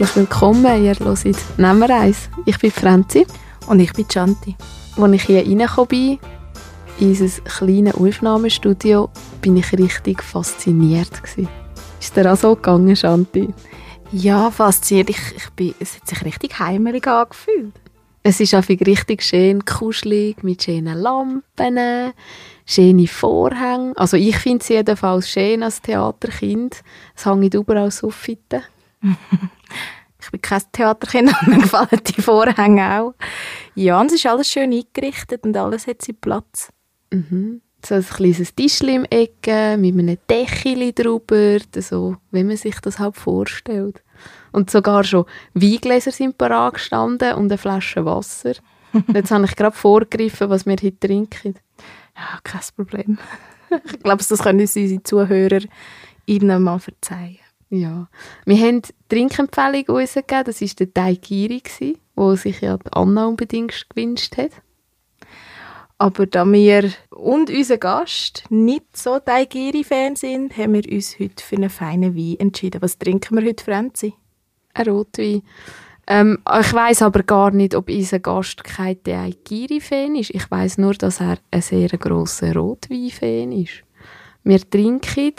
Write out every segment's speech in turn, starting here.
Herzlich willkommen, ihr hört «Nehmen wir eins». Ich bin Franzi. Und ich bin Chanti. Als ich hier reingekommen bin, in unser kleines Aufnahmestudio, bin ich richtig fasziniert. Gewesen. Ist dir auch so gegangen, Chanti? Ja, fasziniert. Ich, ich bin, es hat sich richtig heimelig angefühlt. Es ist einfach richtig schön kuschelig, mit schönen Lampen, schöne Vorhänge. Also ich finde es jedenfalls schön als Theaterkind. Es hängt überall Soffiten. Ich bin kein Theaterkind, aber mir gefallen die Vorhänge auch. Ja, und es ist alles schön eingerichtet und alles hat seinen Platz. Mhm. So ein kleines Tischchen im Ecke mit einem Deckel drüber, so wie man sich das halt vorstellt. Und sogar schon Weingläser sind parat gestanden und eine Flasche Wasser. Jetzt habe ich gerade vorgegriffen, was wir heute trinken. Ja, kein Problem. ich glaube, das können uns unsere Zuhörer Ihnen mal verzeihen. Ja. Wir haben Trinkempfehlung rausgegeben. Das war der Taigiri, den sich ja Anna unbedingt gewünscht hat. Aber da wir und unser Gast nicht so Taigiri-Fan sind, haben wir uns heute für einen feinen Wein entschieden. Was trinken wir heute, Franzi? Ein Rotwein. Ähm, ich weiß aber gar nicht, ob unser Gast kein Taigiri-Fan ist. Ich weiß nur, dass er ein sehr grosser Rotwein-Fan ist. Wir trinken,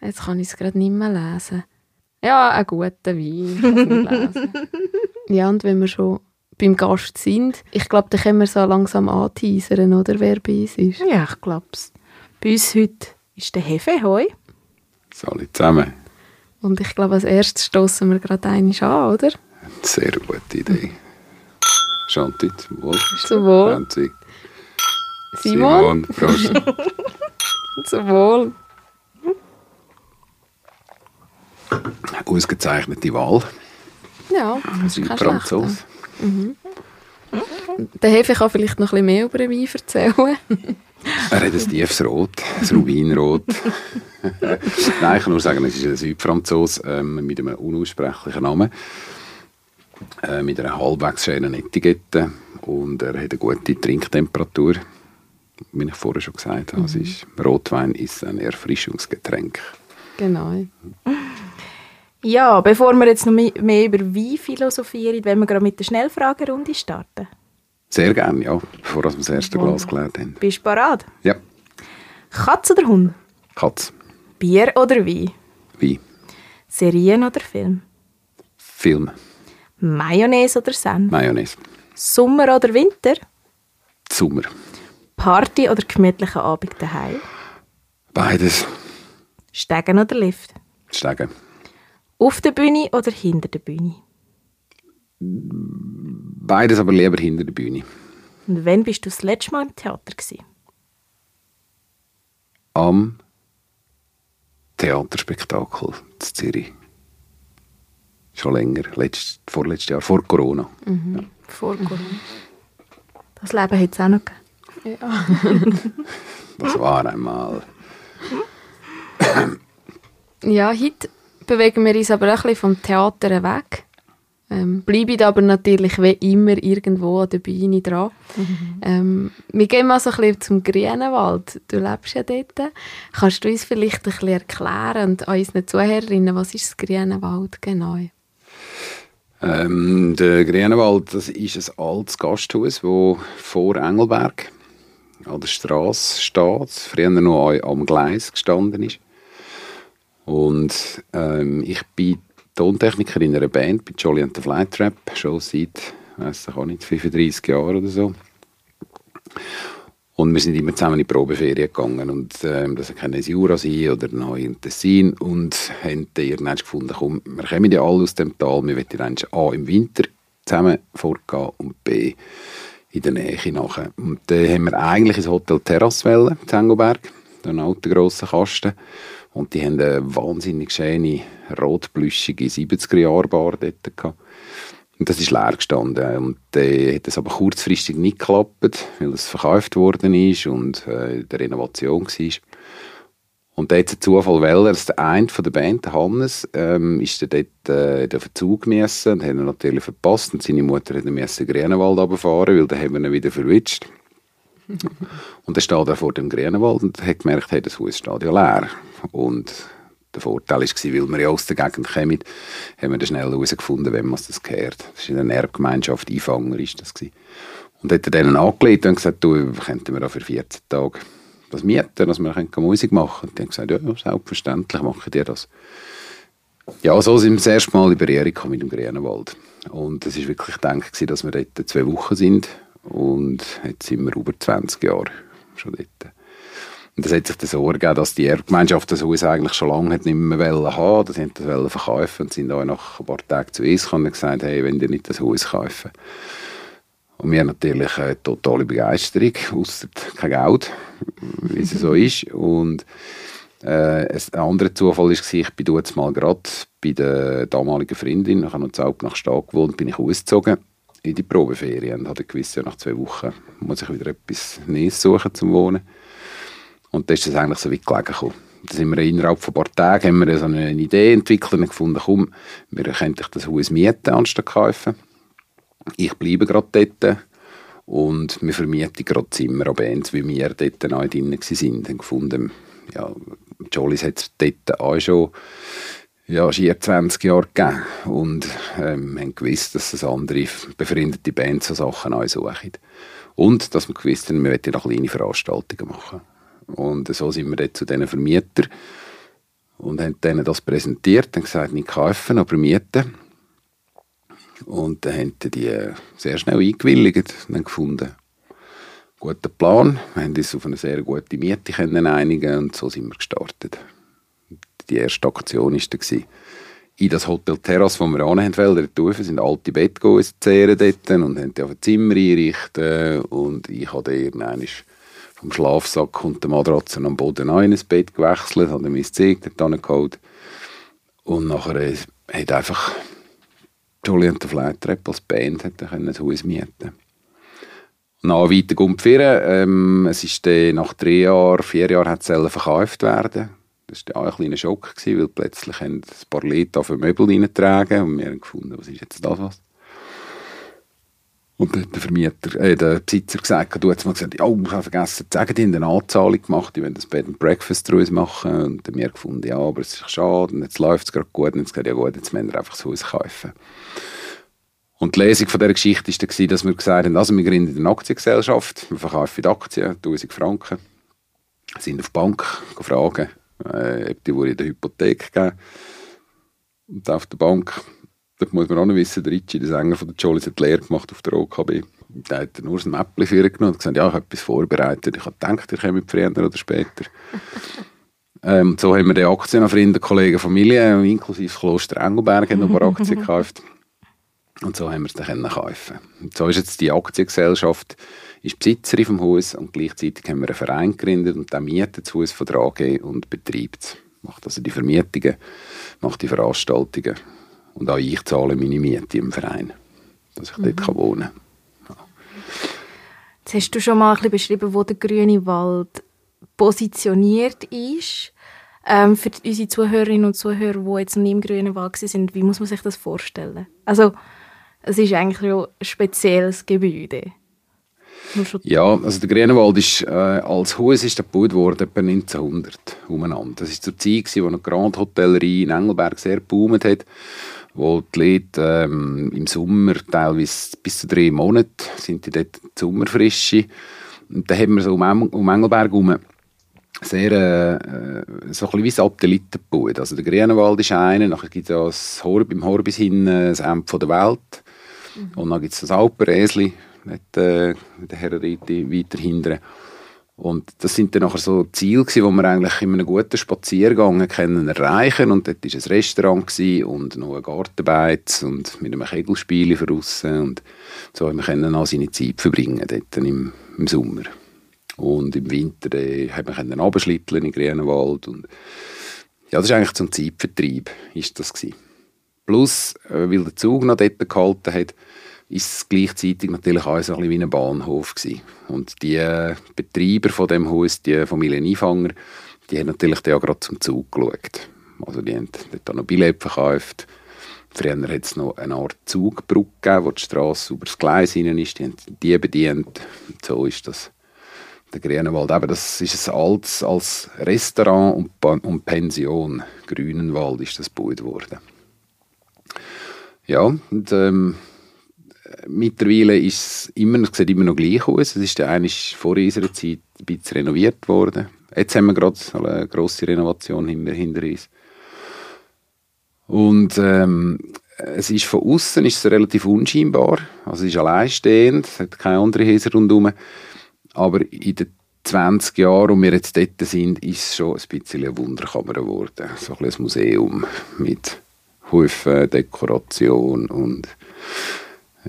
jetzt kann ich es gerade nicht mehr lesen. Ja, einen guten Wein. ja, und wenn wir schon beim Gast sind. Ich glaube, da können wir so langsam anteasern, oder, wer bei uns ist. Ja, ich glaube es. Bei uns heute ist der Hefeheu. Alle zusammen. Und ich glaube, als erstes stoßen wir gerade einen an, oder? Sehr gute Idee. Chanti, zum Wohl. Zum Wohl. Simon. Simon, Prost. zum Wohl. Ausgezeichnete Wahl. Ja, das ist kein Franzose. Mhm. Der Hefe kann vielleicht noch ein bisschen mehr über den Wein erzählen. Er hat ein tiefes Rot, ein Rubinrot. Nein, ich kann nur sagen, es ist ein Südfranzose ähm, mit einem unaussprechlichen Namen. Äh, mit einer halbwegs schönen Etikette. Und er hat eine gute Trinktemperatur. Wie ich vorher schon gesagt habe, mhm. ist, Rotwein ist ein Erfrischungsgetränk. Genau. Ja, bevor wir jetzt noch mehr über Wein philosophieren, wollen wir gerade mit der Schnellfragerunde starten. Sehr gerne, ja, bevor wir das erste Glas gelernt haben. Bist du bereit? Ja. Katz oder Hund? Katz. Bier oder Wein? Wein. Serien oder Film? Film. Mayonnaise oder Senf? Mayonnaise. Sommer oder Winter? Sommer. Party oder gemütlicher Abend daheim? Beides. Steigen oder Lift? Steigen. Auf der Bühne oder hinter der Bühne? Beides, aber lieber hinter der Bühne. Und wann bist du das letzte Mal im Theater? Gewesen? Am Theaterspektakel in Zürich. Schon länger, letzt, vorletztes Jahr, vor Corona. Mhm. Ja. Vor Corona. Das Leben hat es auch noch gegeben. Ja. das war einmal. ja, heute bewegen wir uns aber auch ein bisschen vom Theater weg. Ähm, bleiben aber natürlich wie immer irgendwo an der Beine dran. Mhm. Ähm, wir gehen mal so ein bisschen zum Grünenwald. Du lebst ja dort. Kannst du uns vielleicht ein bisschen erklären und an unseren Zuhörerinnen, was ist das Grünenwald genau? Ähm, der Grünenwald das ist ein altes Gasthaus, das vor Engelberg an der Straße steht, früher noch am Gleis gestanden ist. Und ähm, ich bin Tontechniker in einer Band bei Jolly and the Flytrap, schon seit, weiß ich auch nicht, 35 Jahren oder so. Und wir sind immer zusammen in die Probeferien gegangen und ähm, das kann ein Jura sein oder neu in Tessin und haben dann irgendwann gefunden, komm, wir kommen ja alle aus dem Tal, wir wollen A im Winter zusammen vorgehen und B in der Nähe nachher. Und dann haben wir eigentlich ins Hotel Terrasswelle in Engelberg, einen alten grossen Kasten und die haben eine wahnsinnig schöne, rotblüschige 70er-Jahre-Bar dort gehabt. Und das ist leer gestanden. Und äh, hat es aber kurzfristig nicht geklappt, weil es verkauft worden ist und äh, der Renovation war. Und dann hat es einen Zufall, weil er, der eine der Band, Hannes, ähm, ist dann dort äh, in den Verzug gemessen und hat ihn natürlich verpasst. Und seine Mutter hat ihn in den Grünenwald runterfahren, weil dann haben wir ihn wieder verwitscht. und dann steht er vor dem Grünenwald und hat gemerkt, hey, das Haus steht ja leer. Und der Vorteil war, weil wir ja aus der Gegend kommen, haben wir dann schnell herausgefunden, wenn man das gehört. Das ist in einer Erbgemeinschaft Einfanger ist das gewesen. Und hat er denen angelegt und gesagt, du, könnten wir da für 14 Tage das mieten, dass wir Musik machen können. Und die haben gesagt, ja, selbstverständlich machen die das. Ja, so sind wir das erste Mal in Berührung mit dem Grünenwald. Und es war wirklich gedacht, dass wir dort zwei Wochen sind. Und jetzt sind wir über 20 Jahre schon dort. Und das hat sich dann so ergeben, dass die Erbgemeinschaft das Haus eigentlich schon lange nicht mehr haben wollte. Sie wollten das verkaufen und sind auch nach ein paar Tagen zu uns gekommen und gesagt, hey, wenn ihr nicht das Haus kaufen. Und wir haben natürlich eine totale Begeisterung, außer kein Geld, wie es so ist. Und äh, ein anderer Zufall war, ich bin jetzt mal gerade bei der damaligen Freundin, ich habe noch Zalp nach Stad gewohnt, bin ich ausgezogen in die Probeferien und hatte gewiss, ja, nach zwei Wochen muss ich wieder etwas Neues suchen zum Wohnen. Und da ist das eigentlich so weit gelegen gekommen. Da sind wir innerhalb von ein paar Tagen haben wir so eine Idee entwickelt und gefunden, komm, wir könnten das Haus mieten anstatt kaufen. Ich bleibe gerade dort und wir vermieten gerade Zimmer an Bands, wie wir dort neu drin waren. Und gefunden, ja, Jollies hat es dort auch schon ja, schier 20 Jahre gegeben und ähm, haben gewusst, dass das andere befreundete Bands so Sachen auch suchen. Und dass wir gewusst haben, wir wollen noch kleine Veranstaltungen machen. Und so sind wir dann zu diesen Vermietern und haben denen das präsentiert und gesagt, nicht kaufen, aber mieten. Und dann haben die sehr schnell eingewilligt und haben gefunden, guter Plan. Wir haben uns auf eine sehr gute Miete einigen und so sind wir gestartet. Die erste Aktion war dann, in das Hotel Terrasse, wo wir anhaben wollten, dort sind alte Betten zehren dort und haben auf ein Zimmer einrichten und ich habe irgendwann vom Schlafsack und der Matratze am Boden ein Bett gewechselt, habe mein Zeug dort geholt und nachher äh, hat einfach Julian der Flytrap als Band hat das Haus mieten nach weiter umgefahren. Ähm, es ist nach drei Jahren, vier Jahren hat es verkauft werden. Das war auch ein kleiner Schock, gewesen, weil plötzlich ein paar Leute auf Möbel reintragen und wir haben gefunden, was ist jetzt das was? Und der Vermieter, äh, der Besitzer gesagt, du hast mal gesagt, oh, ich habe vergessen zu sagen, die haben eine Anzahlung gemacht, die wollen das Bed and Breakfast daraus machen. Und dann haben wir gefunden, ja, aber es ist schade, und jetzt läuft es gerade gut. Und jetzt gesagt, ja gut, jetzt müssen wir einfach das Haus kaufen. Und die Lesung von dieser Geschichte war, dass wir gesagt haben, also wir gründen eine Aktiengesellschaft, wir verkaufen die Aktien, 1000 Franken, sind auf die Bank fragen, äh, ob die in der Hypothek geben. Und auf der Bank, da muss man auch noch wissen, der Ritchie, der Sänger von der Jollies, hat Lehre gemacht auf der OKB. Da hat er nur ein Mäppchen für genommen und gesagt, ja, ich habe etwas vorbereitet, ich habe gedacht, ihr kommt früher oder später. ähm, so haben wir die Aktien an Freunde, Kollegen, Familie, inklusive Kloster Engelberg, noch ein paar Aktien gekauft. Und so haben wir es dann kaufen. Und so ist jetzt die Aktiengesellschaft ist Besitzerin vom Haus und gleichzeitig haben wir einen Verein gegründet und der mietet das Haus von der AG und betreibt es. Macht also die Vermietungen, macht die Veranstaltungen und auch ich zahle meine Miete im Verein, dass ich mhm. dort wohnen kann. Ja. Jetzt hast du schon mal ein bisschen beschrieben, wo der grüne Wald positioniert ist. Ähm, für unsere Zuhörerinnen und Zuhörer, die jetzt noch nie im grünen Wald sind, wie muss man sich das vorstellen? Also es ist eigentlich ein spezielles Gebäude. Ja, also der Grünewald ist äh, als Haus ist gebaut worden etwa 1900 umeinander. Das ist zur Zeit, wo eine Grand Hotellerie in Engelberg sehr geboomt hat, wo die Leute ähm, im Sommer teilweise bis zu drei Monate sind die dort Sommerfrische. Und da haben wir so um, um Engelberg herum sehr äh, äh, so ein bisschen wie Satelliten gebaut. Also der Grünewald ist einer, dann gibt es ja das Horb, im Horbis hin das Ende der Welt mhm. und dann gibt es das Alperäsli, nicht äh, der Herrenreite weiter hinten. Und das sind dann nachher so Ziele wo wir eigentlich in einem guten Spaziergang können erreichen und dort war ein Restaurant und noch ein Gartenbeiz und mit einem Kegelspiel draussen und so haben wir auch seine Zeit verbringen dort im, im Sommer. Und im Winter äh, haben wir können in Grünewald. Und ja, das ist eigentlich zum Zeitvertreib, ist das. Plus, äh, weil der Zug noch dort gehalten hat, ist es gleichzeitig natürlich auch ein bisschen wie ein Bahnhof gewesen. Und die Betreiber von dem Haus, die Familieneinfanger, die haben natürlich da gerade zum Zug geschaut. Also die haben dort noch Billett verkauft. Früher hat es noch eine Art Zugbrücke gegeben, wo die Straße über das Gleis hinein ist. Die haben die bedient. Und so ist das der Grünenwald. Eben, das ist ein altes als Restaurant und, und Pension. Grünenwald ist das gebaut worden. Ja, und ähm, mittlerweile ist es immer, es sieht immer noch gleich aus. Es ist eigentlich vor unserer Zeit ein bisschen renoviert worden. Jetzt haben wir gerade eine grosse Renovation hinter, hinter uns. Und ähm, es ist von außen ist es relativ unscheinbar. Also es ist alleinstehend, es hat keine anderen Häuser rundherum. Aber in den 20 Jahren, wo wir jetzt dort sind, ist es schon ein bisschen eine Wunderkammer geworden. So ein, ein Museum mit Haufen Dekoration und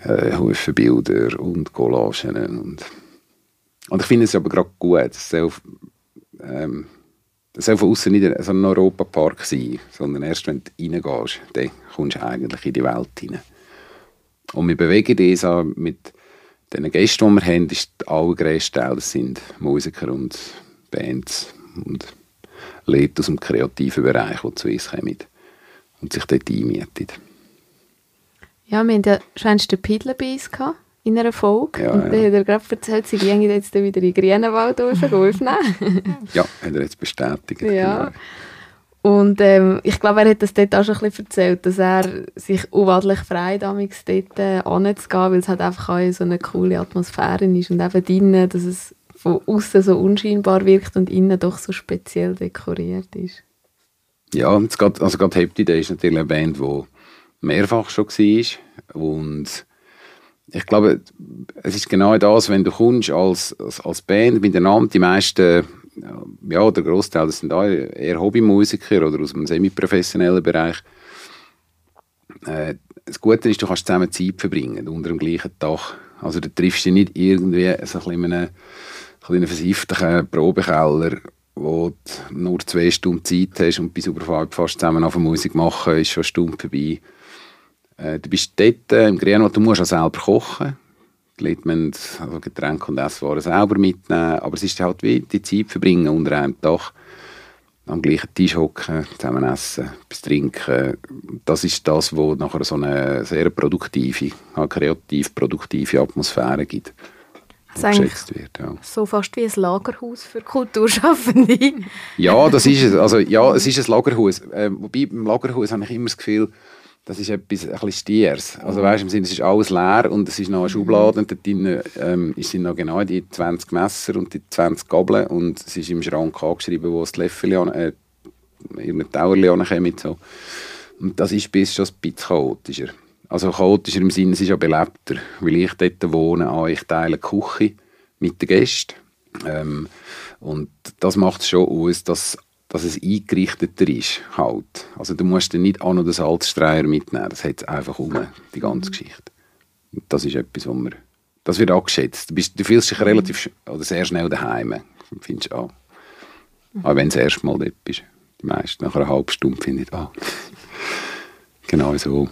äh, Haufen Bilder und Collagen. Und, und ich finde es aber gerade gut, soll, ähm, es soll von außen nicht so ein Europapark sein, sondern erst wenn du reingehst, dann kommst du eigentlich in die Welt hinein. Und wir bewegen uns auch mit den Gästen, die wir haben, ist der allergrößte Teil, das sind Musiker und Bands und Leute aus dem kreativen Bereich, die zu uns kommen und sich dort einmieten. Ja, wir hatten ja schon den Pidler bei uns in einer Folge. Ja, und ja. dann hat er gerade erzählt, sie gehen jetzt wieder in den Grünenwald aufnehmen. ja, hat er jetzt bestätigt. Ja. Genau. Und ähm, ich glaube, er hat das dort auch schon ein bisschen erzählt, dass er sich unwadlich freut, damals dort äh, anzugehen, weil es halt einfach auch so eine coole Atmosphäre ist und eben drinnen, dass es von außen so unscheinbar wirkt und innen doch so speziell dekoriert ist. Ja, und gerade, also gerade Day ist natürlich eine Band, die mehrfach schon war und ich glaube, es ist genau das, wenn du kommst als, als, als Band miteinander, die meisten ja, der Großteil, das sind eher Hobbymusiker oder aus dem semi-professionellen Bereich. Äh, das Gute ist, du kannst zusammen Zeit verbringen, unter dem gleichen Dach. Also du triffst dich nicht irgendwie so ein in einem kleinen versifften Probekeller, wo du nur zwei Stunden Zeit hast und bis über fast zusammen auf Musik machen, ist schon eine Stunde vorbei. Äh, du bist dort äh, im Grünwald, du musst auch selber kochen. Die Leute müssen also Getränke und Esswaren selber mitnehmen. Aber es ist halt wie die Zeit verbringen unter einem Dach. Am gleichen Tisch hocken, zusammen essen, etwas trinken. Das ist das, was nachher so eine sehr produktive, kreativ produktive Atmosphäre gibt. Also wird, ja. So fast wie ein Lagerhaus für Kulturschaffende. ja, das ist es. Also, ja, es ist ein Lagerhaus. Äh, wobei beim Lagerhaus habe ich immer das Gefühl, das ist etwas ein Stiers. Also weißt, im Sinne, es ist alles leer und es ist noch eine Schublade und dort ähm, sind noch genau die 20 Messer und die 20 Gabeln und es ist im Schrank angeschrieben, wo das Löffel äh, irgendein Tauerli ankommen. So. Und das ist bis schon ein bisschen chaotischer. Also chaotischer im Sinne, es ist ja belebter, weil ich dort wohne, ah, ich teile die Küche mit den Gästen. Ähm, und das macht es schon aus, dass dass es eingerichteter ist. Halt. Also du musst dann nicht an oder Salzstreier mitnehmen, das hat es einfach um, die ganze Geschichte. Und das ist etwas, wo man, das wird angeschätzt. Du, bist, du fühlst dich relativ oder sehr schnell daheim, findest auch. Mhm. Auch wenn du das erste Mal dort bist. Die meisten nach einer halben Stunde finde ich, ah, genau so.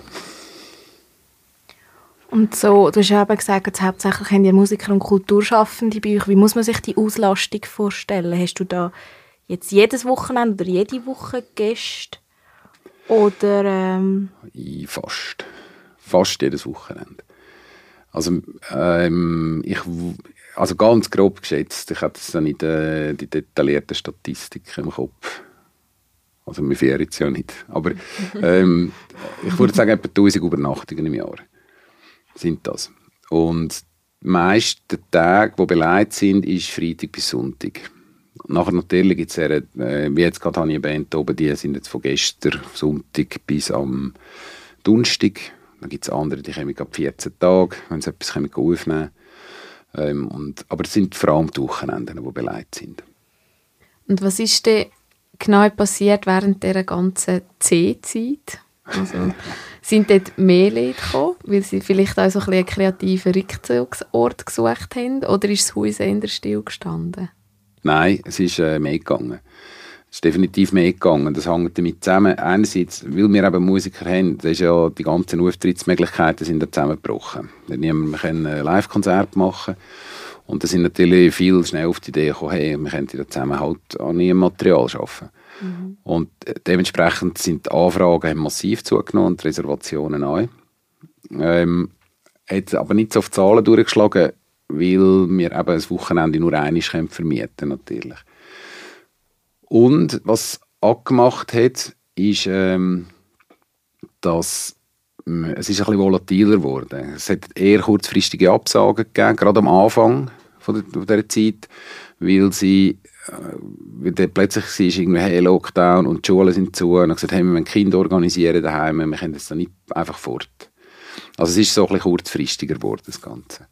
Und so, du hast ja eben gesagt, jetzt hauptsächlich haben die Musiker und Kulturschaffende bei euch. Wie muss man sich die Auslastung vorstellen? Hast du da jetzt jedes Wochenende oder jede Woche Gäste? Oder, ähm Fast. Fast jedes Wochenende. Also, ähm, ich, also ganz grob geschätzt, ich habe jetzt nicht äh, die detaillierten Statistiken im Kopf. Also wir fähren jetzt ja nicht. Aber ähm, ich würde sagen, etwa 1000 Übernachtungen im Jahr sind das. Und die meisten Tage, die beleidigt sind, ist Freitag bis Sonntag. Nachher natürlich gibt es äh, wie jetzt gerade habe ich Band oben, die sind jetzt von gestern Sonntag bis am Donnerstag. Dann gibt es andere, die kommen ab 14 Tage, wenn sie etwas aufnehmen ähm, und, Aber es sind vor allem die Wochenenden, die beleidigt sind. Und was ist denn genau passiert während dieser ganzen C-Zeit? Also, sind dort mehr Leute gekommen, weil sie vielleicht auch so ein einen kreativen Rückzugsort gesucht haben? Oder ist das Haus eher still gestanden? Nein, es ist äh, mehr gegangen. Es ist definitiv mehr gegangen. Das hängt damit zusammen. Einerseits, weil wir eben Musiker haben, das ist ja, die ganzen Auftrittsmöglichkeiten sind da zusammengebrochen. Wir können Live-Konzert machen. Und da sind natürlich viele schnell auf die Idee gekommen, hey, wir könnten da zusammen halt an ihrem Material arbeiten. Mhm. Und äh, dementsprechend sind die Anfragen massiv zugenommen und die Reservationen auch. Ähm, hat aber nicht so auf Zahlen durchgeschlagen, weil wir eben ein Wochenende nur einmal vermieten können, natürlich. Und was angemacht hat, ist, ähm, dass es ist ein bisschen volatiler geworden. Es hat eher kurzfristige Absagen gegeben, gerade am Anfang von der, Zeit, weil sie äh, weil plötzlich war irgendwie hey, Lockdown und die Schulen sind zu und dann gesagt, hey, wir müssen Kinder organisieren daheim, wir können das dann nicht einfach fort. Also es ist so ein bisschen kurzfristiger geworden, das Ganze.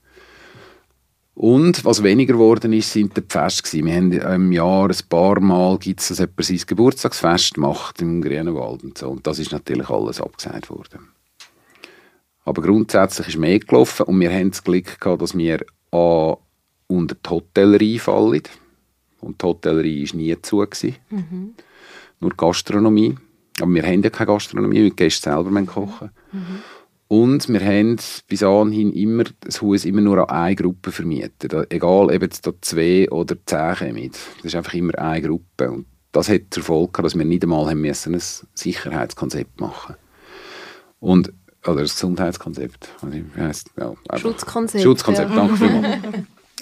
Und was weniger geworden ist, sind die Feste. Wir haben im Jahr ein paar Mal gibt es, dass jemand sein Geburtstagsfest macht im Grünenwald und so. Und das ist natürlich alles abgesagt worden. Aber grundsätzlich ist mehr gelaufen und wir haben das Glück gehabt, dass wir an unter die Hotellerie fallen. Und die Hotellerie war nie zu. Mhm. Nur Gastronomie. Aber wir haben ja keine Gastronomie, weil die Gäste selber kochen mhm. Und wir haben bis anhin immer das Haus immer nur an eine Gruppe vermietet. Egal, ob jetzt da zwei oder zehn kommen. Das ist einfach immer eine Gruppe. Und das hat zur Folge, dass wir nicht einmal haben müssen ein Sicherheitskonzept machen Und oder das Gesundheitskonzept. Ja, Schutzkonzept. Schutzkonzept, ja. danke vielmals.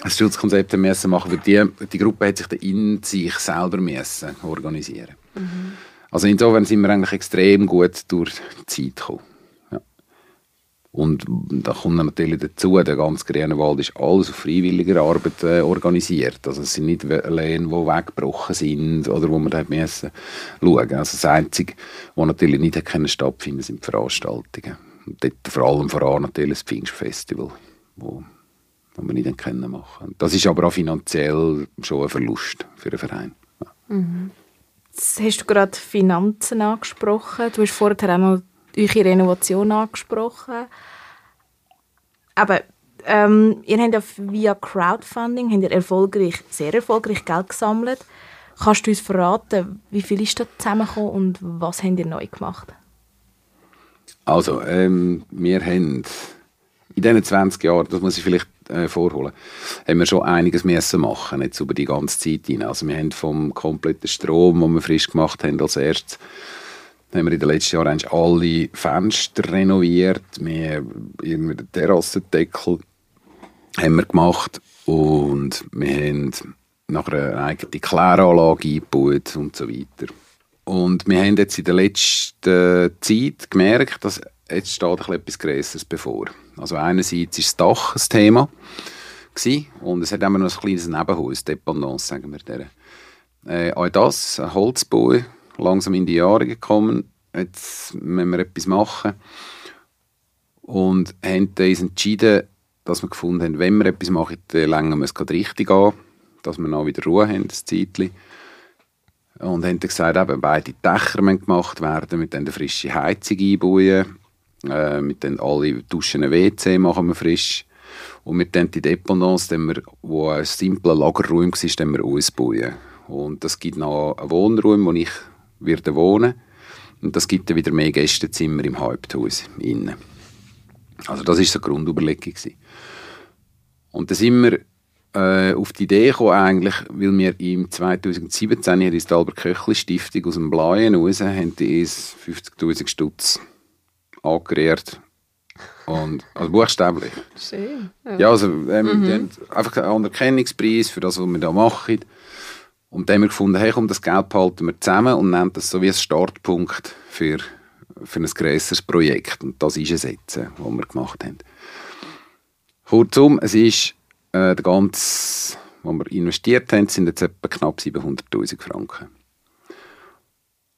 Das Schutzkonzept müssen machen, weil die, die Gruppe hat sich in sich selber müssen organisieren. Mhm. Also insofern sind wir eigentlich extrem gut durch die Zeit gekommen. Und da kommt natürlich dazu, der ganze Grünenwald ist alles auf freiwilliger Arbeit äh, organisiert. Also es sind nicht Lehne, die weggebrochen sind oder wo man da müssen schauen. Also das Einzige, was natürlich nicht können stattfinden sind Veranstaltungen. Und dort vor allem voran natürlich das Pfingstfestival, wo, wo wir nicht können machen Das ist aber auch finanziell schon ein Verlust für den Verein. Ja. Mhm. Jetzt hast du gerade Finanzen angesprochen. Du hast vorher auch noch eure Renovation angesprochen. Aber ähm, ihr habt ja via Crowdfunding habt ihr erfolgreich, sehr erfolgreich Geld gesammelt. Kannst du uns verraten, wie viel ist da zusammengekommen und was habt ihr neu gemacht? Also, ähm, wir haben in diesen 20 Jahren, das muss ich vielleicht äh, vorholen, haben wir schon einiges müssen machen, jetzt über die ganze Zeit hinein. Also wir haben vom kompletten Strom, den wir frisch gemacht haben als erstes, haben wir in den letzten Jahren alle Fenster renoviert. Wir irgendwie den Terrassendeckel haben wir gemacht und wir haben nachher eine eigene Kläranlage eingebaut und so weiter. Und wir haben jetzt in der letzten Zeit gemerkt, dass jetzt steht etwas Größeres bevor. Also einerseits ist das Dach ein Thema gewesen, und es hat immer noch ein kleines Nebenhaus, Dependance, sagen wir der. Äh, auch das, ein Holzbau, langsam in die Jahre gekommen. Jetzt müssen wir etwas machen. Und haben uns entschieden, dass wir gefunden haben, wenn wir etwas machen, dann länger wir es richtig an, dass wir noch wieder Ruhe haben, das Zeitchen. Und haben dann gesagt, eben, beide Dächer müssen gemacht werden, mit dann eine frische Heizung einbauen, äh, mit dann alle Duschen WC machen wir frisch. Und mit dann die Dependance, wir, wo ein simpler Lagerraum war, wir ausbauen. Und das gibt noch einen Wohnraum, wo ich werde wohnen und das gibt dann wieder mehr Gästezimmer im Haupthaus innen. Also das ist so eine Grundüberlegung gewesen. Und dann sind wir äh, auf die Idee gekommen, eigentlich, weil wir im 2017 hier ist die Albert Köchli Stiftung aus dem Blauen raus, haben die uns 50'000 Stutz angerührt. Und, also buchstäblich. Schön. Ja, ja also ähm, mhm. einfach einen Anerkennungspreis für das, was wir da machen. Und dann haben wir gefunden, hey, komm, das Geld behalten wir zusammen und nehmen das so wie ein Startpunkt für, für ein grösseres Projekt. Und das ist es jetzt, äh, was wir gemacht haben. Kurzum, es ist äh, der ganze, was wir investiert haben, sind jetzt etwa knapp 700'000 Franken.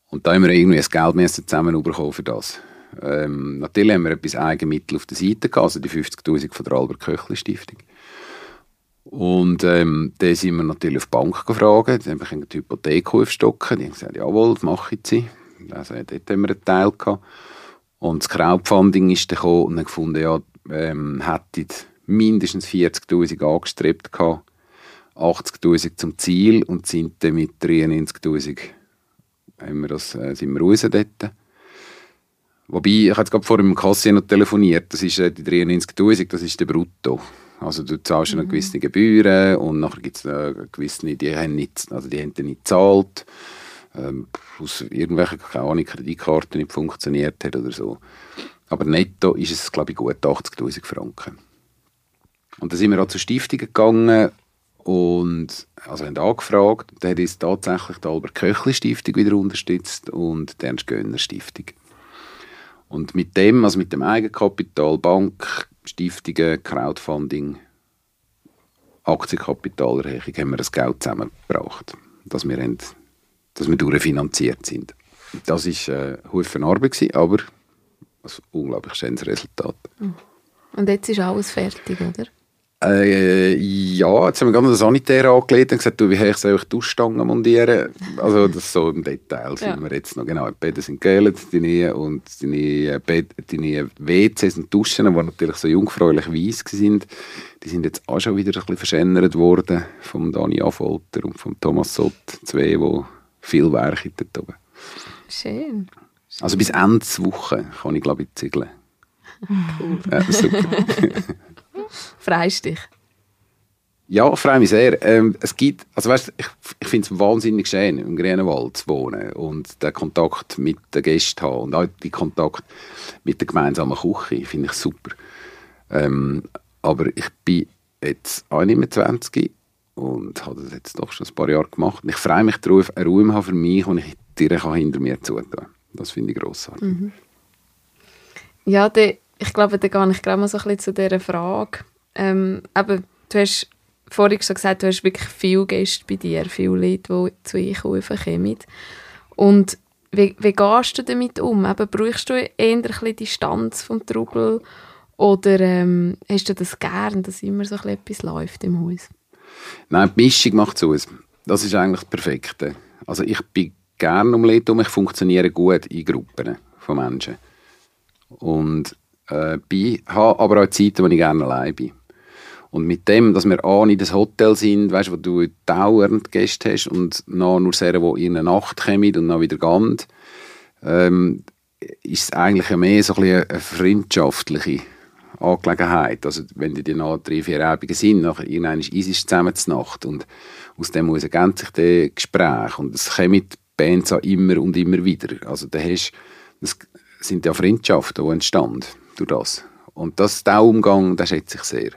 Und da haben wir irgendwie ein Geld zusammenbekommen für das. Ähm, natürlich haben wir etwas Eigenmittel auf der Seite also die 50'000 von der Albert Köchli Stiftung. Und ähm, dann sind wir natürlich auf die Bank gefragt, dann haben wir die Hypothek aufstocken. Die haben gesagt, jawohl, das mache ich. Also dort haben wir einen Teil gehabt. Und das Crowdfunding ist dann gekommen und dann gefunden, ja, ähm, hätten mindestens 40'000 angestrebt gehabt, 80'000 zum Ziel und sind dann mit 93'000 haben wir das, äh, sind wir raus dort. Wobei, ich habe jetzt gerade vor dem Kassier noch telefoniert, das ist äh, die 93'000, das ist der Brutto. Also du zahlst mhm. eine gewisse Gebühren und nachher gibt es gewisse, die haben nicht, also die haben nicht gezahlt, ähm, aus irgendwelchen, keine Ahnung, Kreditkarte nicht funktioniert hat oder so. Aber netto ist es, glaube ich, gut 80'000 Franken. Und dann sind wir auch zur Stiftung gegangen und also haben angefragt. Da hat uns tatsächlich die Albert Köchli Stiftung wieder unterstützt und die Ernst Gönner Stiftung. Und mit dem, also mit dem Eigenkapital, Bank, Stiftungen, Crowdfunding, Aktienkapitalerhöhung haben wir das Geld zusammengebracht, dass wir, haben, dass wir durchfinanziert sind. Das war äh, eine Arbeit, gewesen, aber ein unglaublich schönes Resultat. Und jetzt ist alles fertig, oder? Äh, ja, jetzt haben wir gerade den Sanitär angelegt und gesagt, du, wie soll ich die Duschstangen montieren? Also das so im Detail sind ja. wir jetzt noch. Genau, die Bäder sind geölt, die neuen, und Bed, die neuen WCs und Duschen, die natürlich so jungfräulich weiss sind, die sind jetzt auch schon wieder ein bisschen verschändert worden vom Dani Affolter und vom Thomas Sott, zwei, die viel Werk dort oben. Schön. Also bis Ende Woche kann ich, glaube ich, ziegeln. Cool. Ja, super. Freust dich? Ja, ich freue mich sehr. Ähm, es gibt, also weißt, ich, ich finde es wahnsinnig schön, im Grünenwald zu wohnen und den Kontakt mit den Gästen haben und auch den Kontakt mit der gemeinsamen Küche, finde ich super. Ähm, aber ich bin jetzt auch nicht mehr 20 und habe das jetzt doch schon ein paar Jahre gemacht. Und ich freue mich darauf, einen Raum für mich, und ich dir hinter mir zutun kann. Das finde ich grossartig. Mhm. Ja, de, ich glaube, da gehe ich gerade mal so ein bisschen zu dieser Frage. Ähm, eben, du hast vorhin schon gesagt, du hast wirklich viele Gäste bei dir, viele Leute, die zu Einkaufen kommen. Und wie, wie gehst du damit um? Eben, brauchst du eher ein bisschen Distanz vom Trubel oder ähm, hast du das gern, dass immer so etwas läuft im Haus? Nein, die Mischung macht es aus. Das ist eigentlich das Perfekte. Also ich bin gerne um Leute um, ich funktioniere gut in Gruppen von Menschen. Und äh, bin, habe aber auch Zeiten, wo ich gerne allein bin. Und mit dem, dass wir auch nicht das Hotel sind, weißt, wo du dauernd Gäste hast und noch nur sehr, die in der Nacht kommen und dann wieder gehen, ähm, ist es eigentlich mehr so ein eine freundschaftliche Angelegenheit. Also wenn die noch drei, vier Abende sind, nach irgendwann ist es zusammen zur Nacht und aus dem muss ergänzt sich das Gespräch und es kommen Bands auch immer und immer wieder. Also da hast, das sind ja Freundschaften, die entstanden durch das. Und das, der Umgang, den schätze ich sehr.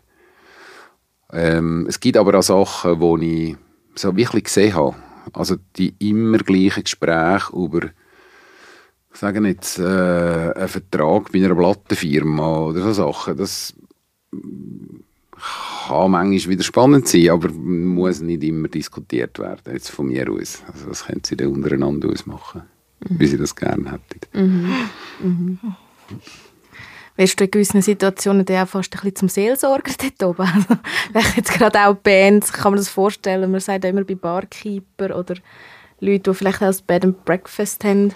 Ähm, es gibt aber auch Sachen, die ich so wirklich gesehen habe. Also die immer gleichen Gespräche über sagen jetzt äh, einen Vertrag bei einer Plattenfirma oder so Sachen. Das kann manchmal wieder spannend sein, aber muss nicht immer diskutiert werden, jetzt von mir aus. Also das können sie dann untereinander ausmachen, mhm. wie sie das gerne hätten. Mhm. Mhm wärst du in gewissen Situationen dann auch fast ein bisschen zum Seelsorger dort oben. Also, jetzt gerade auch Bands, kann man das vorstellen, man sagt immer bei Barkeeper oder Leute, die vielleicht auch das Bed and Breakfast haben,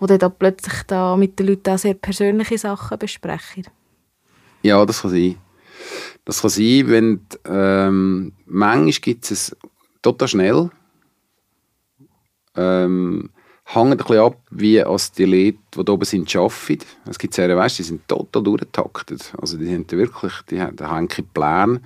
die dann plötzlich da mit den Leuten auch sehr persönliche Sachen besprechen. Ja, das kann sein. Das kann sein, wenn ähm, manchmal gibt es total schnell. Ähm, hängt ein bisschen ab, wie als die Leute, die da oben sind, arbeiten. Es gibt sehr, weißt, die sind total durchgetaktet. Also die haben wirklich, die haben, haben keinen Plan,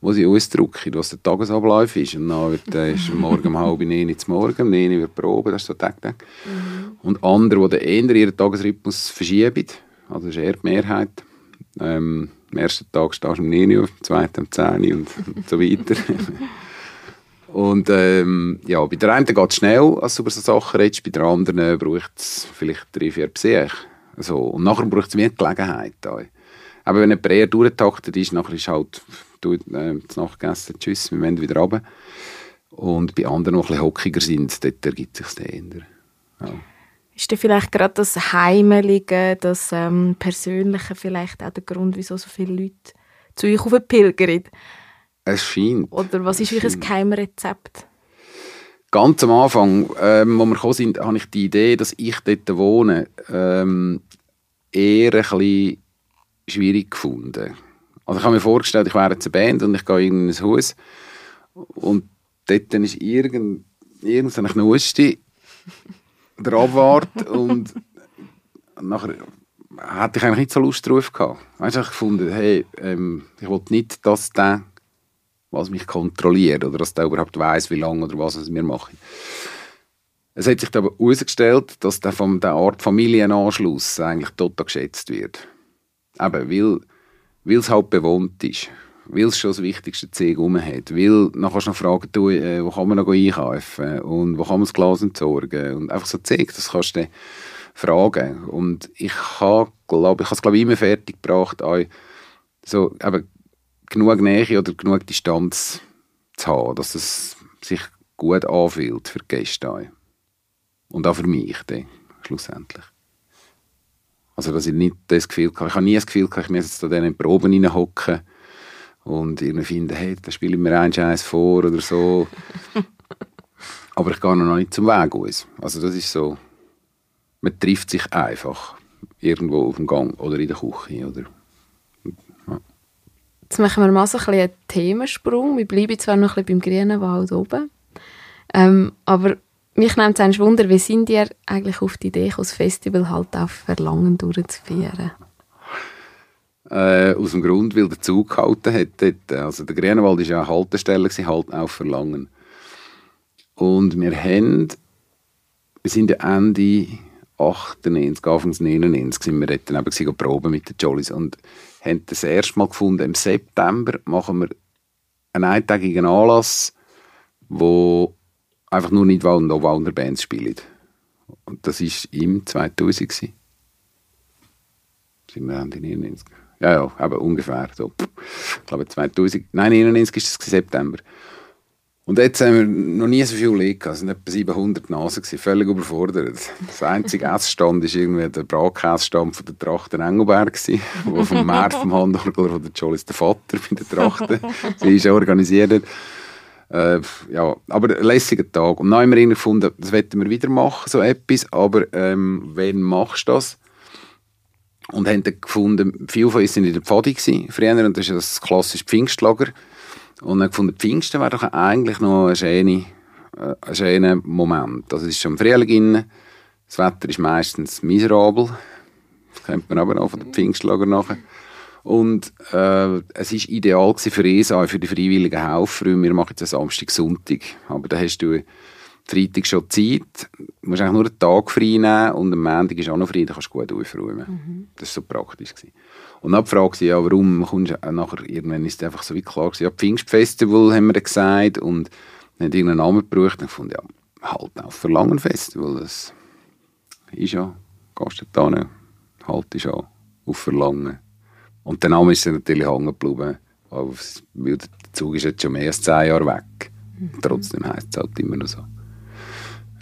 wo sie ausdrücken, was der Tagesablauf ist. Und dann wird, äh, ist morgen um halb neun zum Morgen, neun wird proben, das ist so Tag, Tag. Mhm. Und andere, die eher ihren Tagesrhythmus verschieben, also das ist eher die Mehrheit. Ähm, am ersten Tag stehst du um 9 Uhr, am zweiten um 10 Uhr und so weiter. Und ähm, ja, bei der einen geht es schnell, als du über so Sachen redest, bei der anderen braucht es vielleicht drei, vier Besuche. So. Und nachher braucht es eine Gelegenheit. Aber wenn jemand eher durchgetaktet ist, nachher ist halt, du äh, Nacht gegessen, tschüss, wir wollen wieder runter. Und bei anderen, die ein bisschen hockiger sind, dort ergibt sich das eher. Ja. Ist denn vielleicht gerade das Heimelige, das ähm, Persönliche vielleicht auch der Grund, wieso so viele Leute zu euch auf pilgern? Es scheint. Oder was ist euch ein Geheimrezept? Ganz am Anfang, ähm, als wir gekommen sind, hatte ich die Idee, dass ich dort wohne, ähm, eher ein bisschen schwierig gefunden. Also ich habe mir vorgestellt, ich wäre jetzt eine Band und ich gehe in ein Haus und dort ist irgend, irgendeine Knuste der Abwart und nachher hatte ich eigentlich nicht so Lust drauf gehabt. Weißt du, ich gefunden, hey, ähm, ich wollte nicht, dass der was mich kontrolliert oder dass der überhaupt weiß, wie lange oder was wir machen. Es hat sich aber herausgestellt, dass der von der Art Familienanschluss eigentlich total geschätzt wird. Eben, weil, es halt bewohnt ist. weil es schon das wichtigste Ziel rum hat. Weil, dann kannst du noch fragen, du, äh, wo kann man noch einkaufen und wo kann man das Glas entsorgen und einfach so Zeug, das kannst du fragen. Und ich habe, glaube ich, habe es glaube ich immer fertig gebracht, so eben genug Nähe oder genug Distanz zu haben, dass es sich gut anfühlt für die Gäste. Und auch für mich dann, schlussendlich. Also, dass ich nicht das Gefühl habe, ich habe nie das Gefühl gehabt, ich muss jetzt da in Proben reinhocken und irgendwie finden, hey, da spiele ich mir einen Scheiß vor oder so. Aber ich gehe noch nicht zum Weg aus. Also, das ist so, man trifft sich einfach irgendwo auf dem Gang oder in der Küche oder Jetzt machen wir mal so ein einen Themensprung. Wir bleiben zwar noch ein bisschen beim grünen Wald oben, ähm, aber mich nimmt es Wunder, wie sind ihr eigentlich auf die Idee das Festival halt auf Verlangen durchzuführen? Äh, aus dem Grund, weil der Zug gehalten hat. Also der Grünewald war ja eine Haltestelle, halt auf Verlangen. Und wir haben, wir sind Ende 98, Anfangs 99 sind wir dort eben proben mit den Jollies und haben das erste Mal gefunden, im September machen wir einen eintägigen Anlass, wo einfach nur nicht und Waldner Bands spielen. Und das war im 2000. Sind wir Ende 99? Ja, ja, aber ungefähr. So. Ich glaube 2000, nein, 99 ist es September. Und jetzt haben wir noch nie so viel Leute gehabt. Es waren etwa 700 Nasen, gewesen, völlig überfordert. Das einzige Essstand war irgendwie der Bratkäsestand von der Trachten Engelberg, der vom März, vom Handorgler von der Jollis, der Vater bei der Trachten, sie ist organisiert. Äh, ja, aber ein lässiger Tag. Und dann haben wir gefunden, das wollten wir wieder machen, so etwas, aber ähm, wann machst du das? Und haben dann gefunden, viele von uns waren in der Pfadi früher, und das ist das klassische Pfingstlager. Und dann gefunden, Pfingsten wäre doch eigentlich noch ein schöner, äh, ein schöner Moment. Also es ist schon Frühling innen, das Wetter ist meistens miserabel, das kennt man aber auch von den Pfingstlager nachher. Und äh, es war ideal für ESA, für die freiwilligen Helfer. Wir machen jetzt Samstag, Sonntag. Aber da hast du Freitag schon Zeit. Du musst eigentlich nur einen Tag frei nehmen und am Montag ist auch noch frei, dann kannst du gut aufräumen. Mhm. Das war so praktisch. Gewesen. Und dann die Frage, ja, warum kommst du nachher, irgendwann ist es einfach so wie klar gewesen, ja, Pfingstfestival haben wir gesagt und dann hat irgendeinen Namen gebraucht und fand ja, halt auf Verlangen-Festival, das ist ja, gehst du da nicht, halt ist ja auf Verlangen. Und der Name ist dann natürlich hängen geblieben, weil der Zug ist jetzt schon mehr als zehn Jahre weg. Mhm. Trotzdem heisst es halt immer noch so.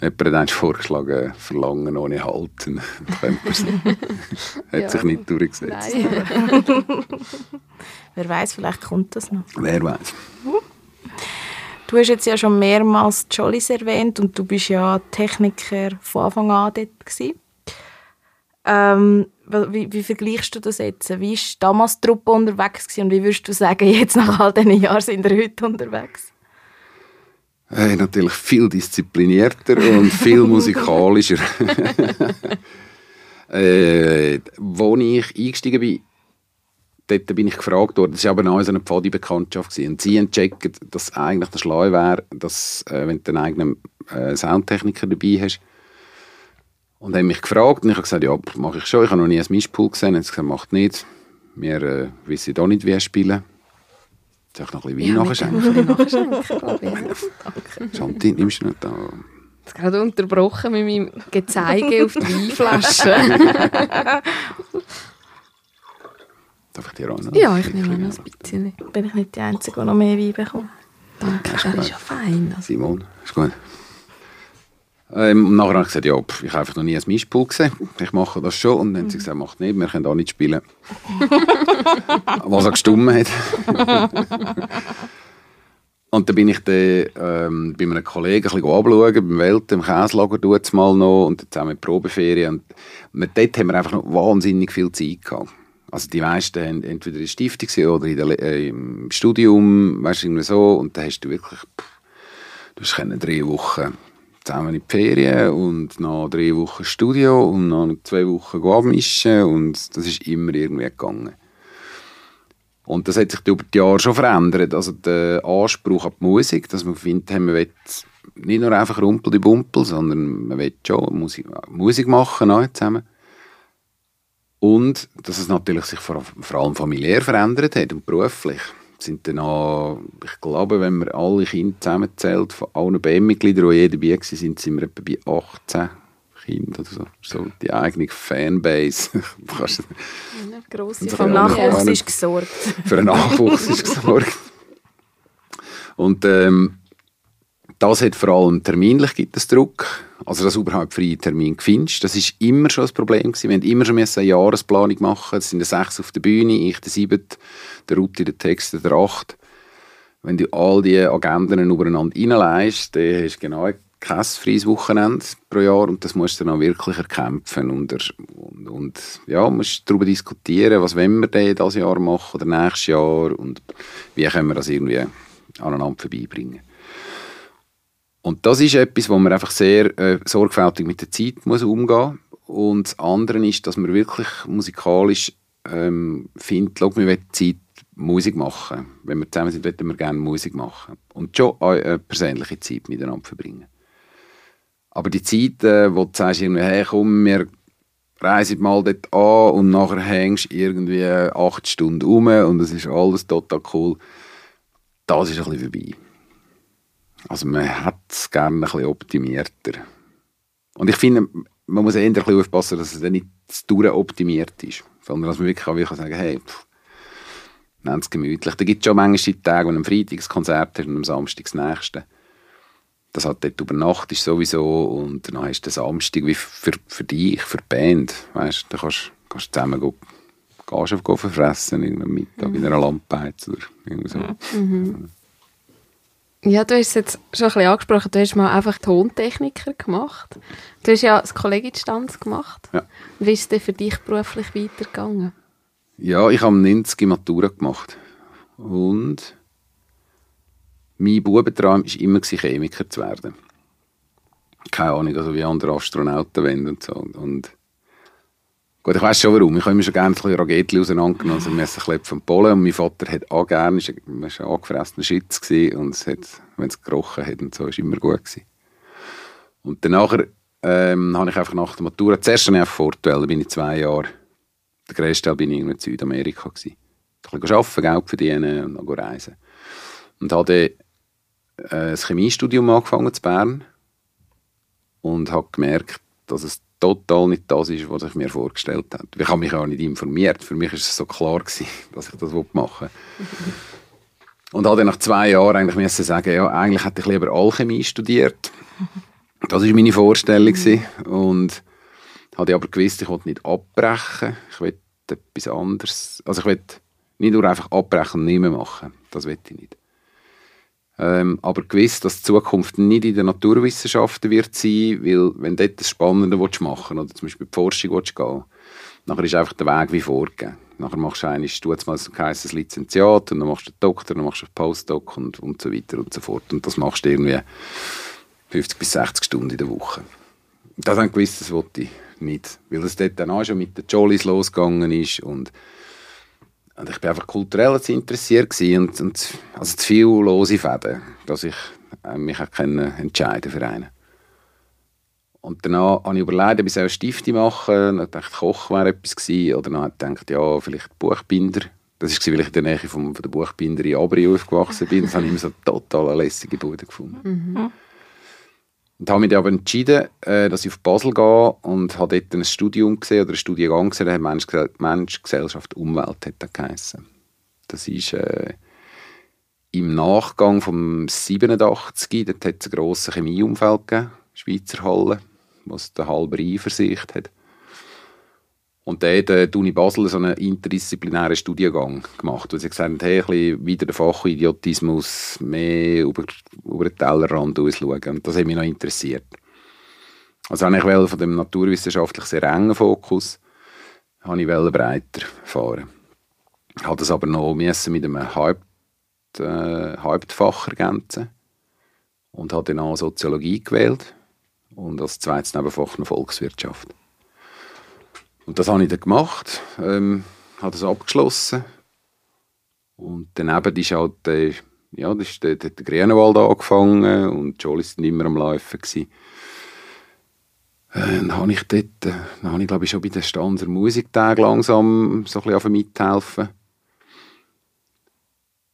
Jemand hat vorgeschlagen, Verlangen ohne Halten. hat ja. sich nicht durchgesetzt. Wer weiß, vielleicht kommt das noch. Wer weiß. Du hast jetzt ja schon mehrmals Jollies erwähnt und du bist ja Techniker von Anfang an dort gewesen. Ähm, wie, wie, vergleichst du das jetzt? Wie war damals die Truppe unterwegs und wie würdest du sagen, jetzt nach all diesen Jahren sind wir heute unterwegs? Hey, natürlich viel disziplinierter und viel musikalischer. äh, wo ich eingestiegen bin, dort bin ich gefragt worden, das war aber auch so eine Pfadi-Bekanntschaft und sie entchecken, dass eigentlich der Schleu wäre, dass, äh, wenn du einen eigenen äh, Soundtechniker dabei hast, und haben mich gefragt und ich habe gesagt, ja, mache ich schon, ich habe noch nie ein Mischpult gesehen. Und sie gesagt, macht nicht, wir äh, wissen doch nicht, wie er spielen. Soll ich noch ein bisschen Wein ja, nachschenken? nachschenken, glaube ich. Chanti, nimmst du nicht da? Ich habe gerade unterbrochen mit meinem Gezeige auf die Weinflasche. Darf ich dir auch noch? Ja, ich nehme noch ein bisschen. Bin ich nicht die Einzige, die noch mehr Wein bekommt? Danke, das ist ja fein. Also. Simon, ist gut. Ähm, und nachher habe ich gesagt, ja, ich habe einfach noch nie ein Mischpult gesehen. Ich mache das schon. Und dann haben sie gesagt, macht nicht, wir können auch nicht spielen. Was auch gestummt hat. und dann bin ich dann, ähm, bei einem Kollegen ein bisschen anschauen, beim Welt, im Käslager tut mal noch und zusammen mit Probeferien. Und dort haben wir einfach noch wahnsinnig viel Zeit gehabt. Also die meisten haben entweder in der Stiftung oder in der, äh, im Studium, weißt du, irgendwie so. Und dann hast du wirklich, pff, du hast drei Wochen zusammen in die Ferien und nach drei Wochen Studio und nach zwei Wochen abmischen und das ist immer irgendwie gegangen. Und das hat sich über die Jahre schon verändert. Also der Anspruch an die Musik, dass man findet, man will nicht nur einfach Rumpel die Bumpel, sondern man will schon Musik, Musik machen zusammen. Und dass es natürlich sich vor, vor allem familiär verändert hat und beruflich sind dann auch, ich glaube, wenn man alle Kinder zusammenzählt, von allen Bandmitgliedern, die je dabei waren, sind, wir etwa bei 18 Kinder oder so. so die eigene Fanbase. Eine grosse Vom Nachwuchs ist gesorgt. Für einen Nachwuchs ist gesorgt. Und ähm, das hat vor allem terminlich gibt es Druck. Also, dass du überhaupt freie Termine findest. Das ist immer schon ein Problem gewesen. Wir haben immer schon eine Jahresplanung machen. Es sind sechs auf der Bühne, ich der siebte, der Ruti, der Text, der acht. Wenn du all diese Agenden übereinander reinlegst, dann hast du genau kein freies Wochenende pro Jahr und das musst du dann auch wirklich erkämpfen und, und, und ja, musst darüber diskutieren, was wollen wir denn dieses Jahr machen oder nächstes Jahr und wie können wir das irgendwie aneinander vorbeibringen. Und das ist etwas, wo man einfach sehr äh, sorgfältig mit der Zeit muss umgehen Und das andere ist, dass man wirklich musikalisch ähm, findet, schau, wir wollen Zeit Musik machen. Wenn wir zusammen sind, wollen wir gerne Musik machen. Und schon eine persönliche Zeit miteinander verbringen. Aber die Zeit, äh, wo du sagst, irgendwie, hey, komm, wir reisen mal dort an und nachher hängst irgendwie acht Stunden um und es ist alles total cool, das ist ein bisschen vorbei. Also man hat es gerne ein bisschen optimierter. Und ich finde, man muss eher ein bisschen aufpassen, dass es dann nicht zu optimiert ist. Sondern dass man wirklich auch wirklich sagen kann, hey, nennt es gemütlich. Da gibt es schon manchmal Tage, wenn du am Freitag ein Konzert hast und am Samstag das nächste. Das hat dort über Nacht ist sowieso und dann hast du den Samstag wie für, für dich, für die Band. Weißt, da kannst du zusammen go, gehst auf verfressen, irgendeinen Mittag mhm. in einer Lampe oder irgendwie so. Mhm. Ja, du hast es jetzt schon ein bisschen angesprochen, du hast mal einfach Tontechniker gemacht. Du hast ja das Kollegienstanz gemacht. Ja. Wie ist es denn für dich beruflich weitergegangen? Ja, ich habe 90 Matura gemacht. Und mein Bubentraum war immer, Chemiker zu werden. Keine Ahnung, also wie andere Astronauten wollen und so. Und Gut, ich weiß schon warum. Ich habe immer schon gerne ein bisschen Raketen auseinandergenommen. Also, wir ein von Polen und mein Vater hat auch gerne, er war ein angefressener Schütz und es hat, wenn es gerochen hat und so, war immer gut gewesen. Und danach ähm, habe ich einfach nach der Matura, zuerst habe ich fortwählen, da bin ich zwei Jahre, der grösste Teil bin ich in Südamerika gewesen. Ein bisschen arbeiten, Geld verdienen und dann reisen. Und habe dann äh, ein Chemiestudium angefangen in Bern und habe gemerkt, dass es total nicht das ist, was ich mir vorgestellt habe. Ich habe mich auch nicht informiert. Für mich war es so klar, gewesen, dass ich das machen will. Und habe dann nach zwei Jahren eigentlich müssen sagen, ja, eigentlich hätte ich lieber Alchemie studiert. Das war meine Vorstellung. Gewesen. Und habe aber gewusst, ich wollte nicht abbrechen. Ich will etwas anderes. Also ich will nicht nur einfach abbrechen und nicht mehr machen. Das will ich nicht. Ähm, aber gewiss, dass die Zukunft nicht in den Naturwissenschaften wird sein, weil wenn du dort das Spannende willst machen oder zum Beispiel die Forschung willst gehen nachher ist einfach der Weg wie vorgegeben. Nachher machst du eigentlich, du mal ein Lizenziat und dann machst du einen Doktor, dann machst du einen Postdoc und, und so weiter und so fort. Und das machst du irgendwie 50 bis 60 Stunden in der Woche. Das haben gewiss, das wollte ich nicht. Weil es dort dann auch schon mit den Jollies losgegangen ist und und ich war einfach kulturell interessiert und, und also zu viele lose Fäden, dass ich äh, mich entscheiden für einen. Und danach habe ich überlegt, ob ich eine Stifte machen Dann dachte ich, Koch wäre etwas gewesen. Oder dann habe ich gedacht, ja, vielleicht Buchbinder. Das war, weil ich in der Nähe von, von der Buchbinder in Abri aufgewachsen bin. Das habe ich immer so total eine lässige Bude gefunden. Mhm. Und habe mich dann aber entschieden, äh, dass ich auf Basel gehe und habe dort ein Studium gesehen oder ein Studiengang gesehen, der Mensch, Mensch, Gesellschaft, Umwelt das geheißen. Das ist äh, im Nachgang vom 87, dort hat es ein grosses Chemieumfeld gegeben, Schweizer Halle, was der halbe Rhein versicht hat. Und da hat äh, die Uni Basel so einen interdisziplinären Studiengang gemacht, wo sie gesagt haben, hey, ein bisschen wieder der Fachidiotismus, mehr über, über den Tellerrand ausschauen. Und das hat mich noch interessiert. Also habe ich von dem naturwissenschaftlich sehr engen Fokus habe ich breiter fahren. Ich habe das aber noch mit einem Haupt, äh, Hauptfach ergänzen und habe dann auch Soziologie gewählt und als zweites Nebenfach noch Volkswirtschaft. Und das habe ich dann gemacht, ähm, habe das abgeschlossen. Und daneben ist halt äh, ja, das ist der, der, der Grünewald angefangen und Joel war immer am Laufen. Gewesen. Äh, dann habe ich dort, äh, dann habe ich glaube ich schon bei den Stanzer Musiktag langsam so ein bisschen mithelfen.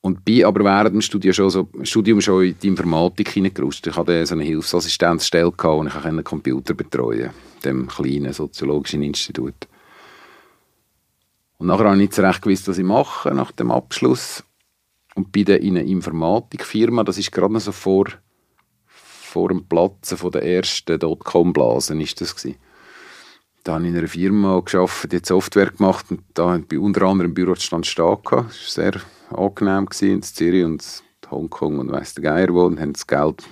Und bin aber während dem Studium schon, so, Studium schon in die Informatik hineingerutscht. Ich hatte so eine Hilfsassistenzstelle, wo ich einen Computer betreuen konnte, dem kleinen soziologischen Institut. Und nachher habe ich nicht so recht gewusst, was ich mache nach dem Abschluss. Und bin dann in einer Informatikfirma, das ist gerade noch so vor, vor dem Platzen von der ersten Dotcom-Blasen ist das gewesen. Da habe ich in einer Firma gearbeitet, die Software gemacht und da bei unter anderem im Bürostand stehen Das war sehr angenehm gewesen, in Zürich und Hongkong und weiss der Geier wo und haben das Geld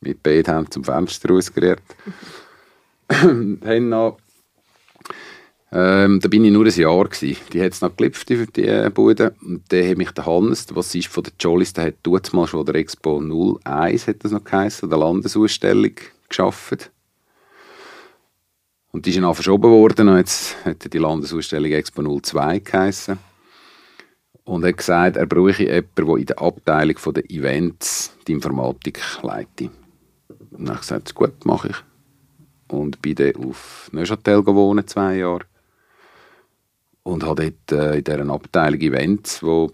mit beiden Händen zum Fenster rausgerührt. haben noch ähm, da bin ich nur ein Jahr gewesen. Die hat es noch gelipft, die, die äh, Bude. Und dann hat mich der Hannes, was ist von den Jollies, der hat mal schon der Expo 01, hat das noch geheißen, der Landesausstellung geschafft. Und die ist dann verschoben worden. Und jetzt hat die Landesausstellung Expo 02 geheißen. Und hat gesagt, er bräuchte jemanden, der in der Abteilung der Events die Informatik leitet. Und dann habe ich gesagt, gut, mache ich. Und bin dann auf Neuchâtel gewohnt, zwei Jahre und habe dort äh, in dieser Abteilung Events, wo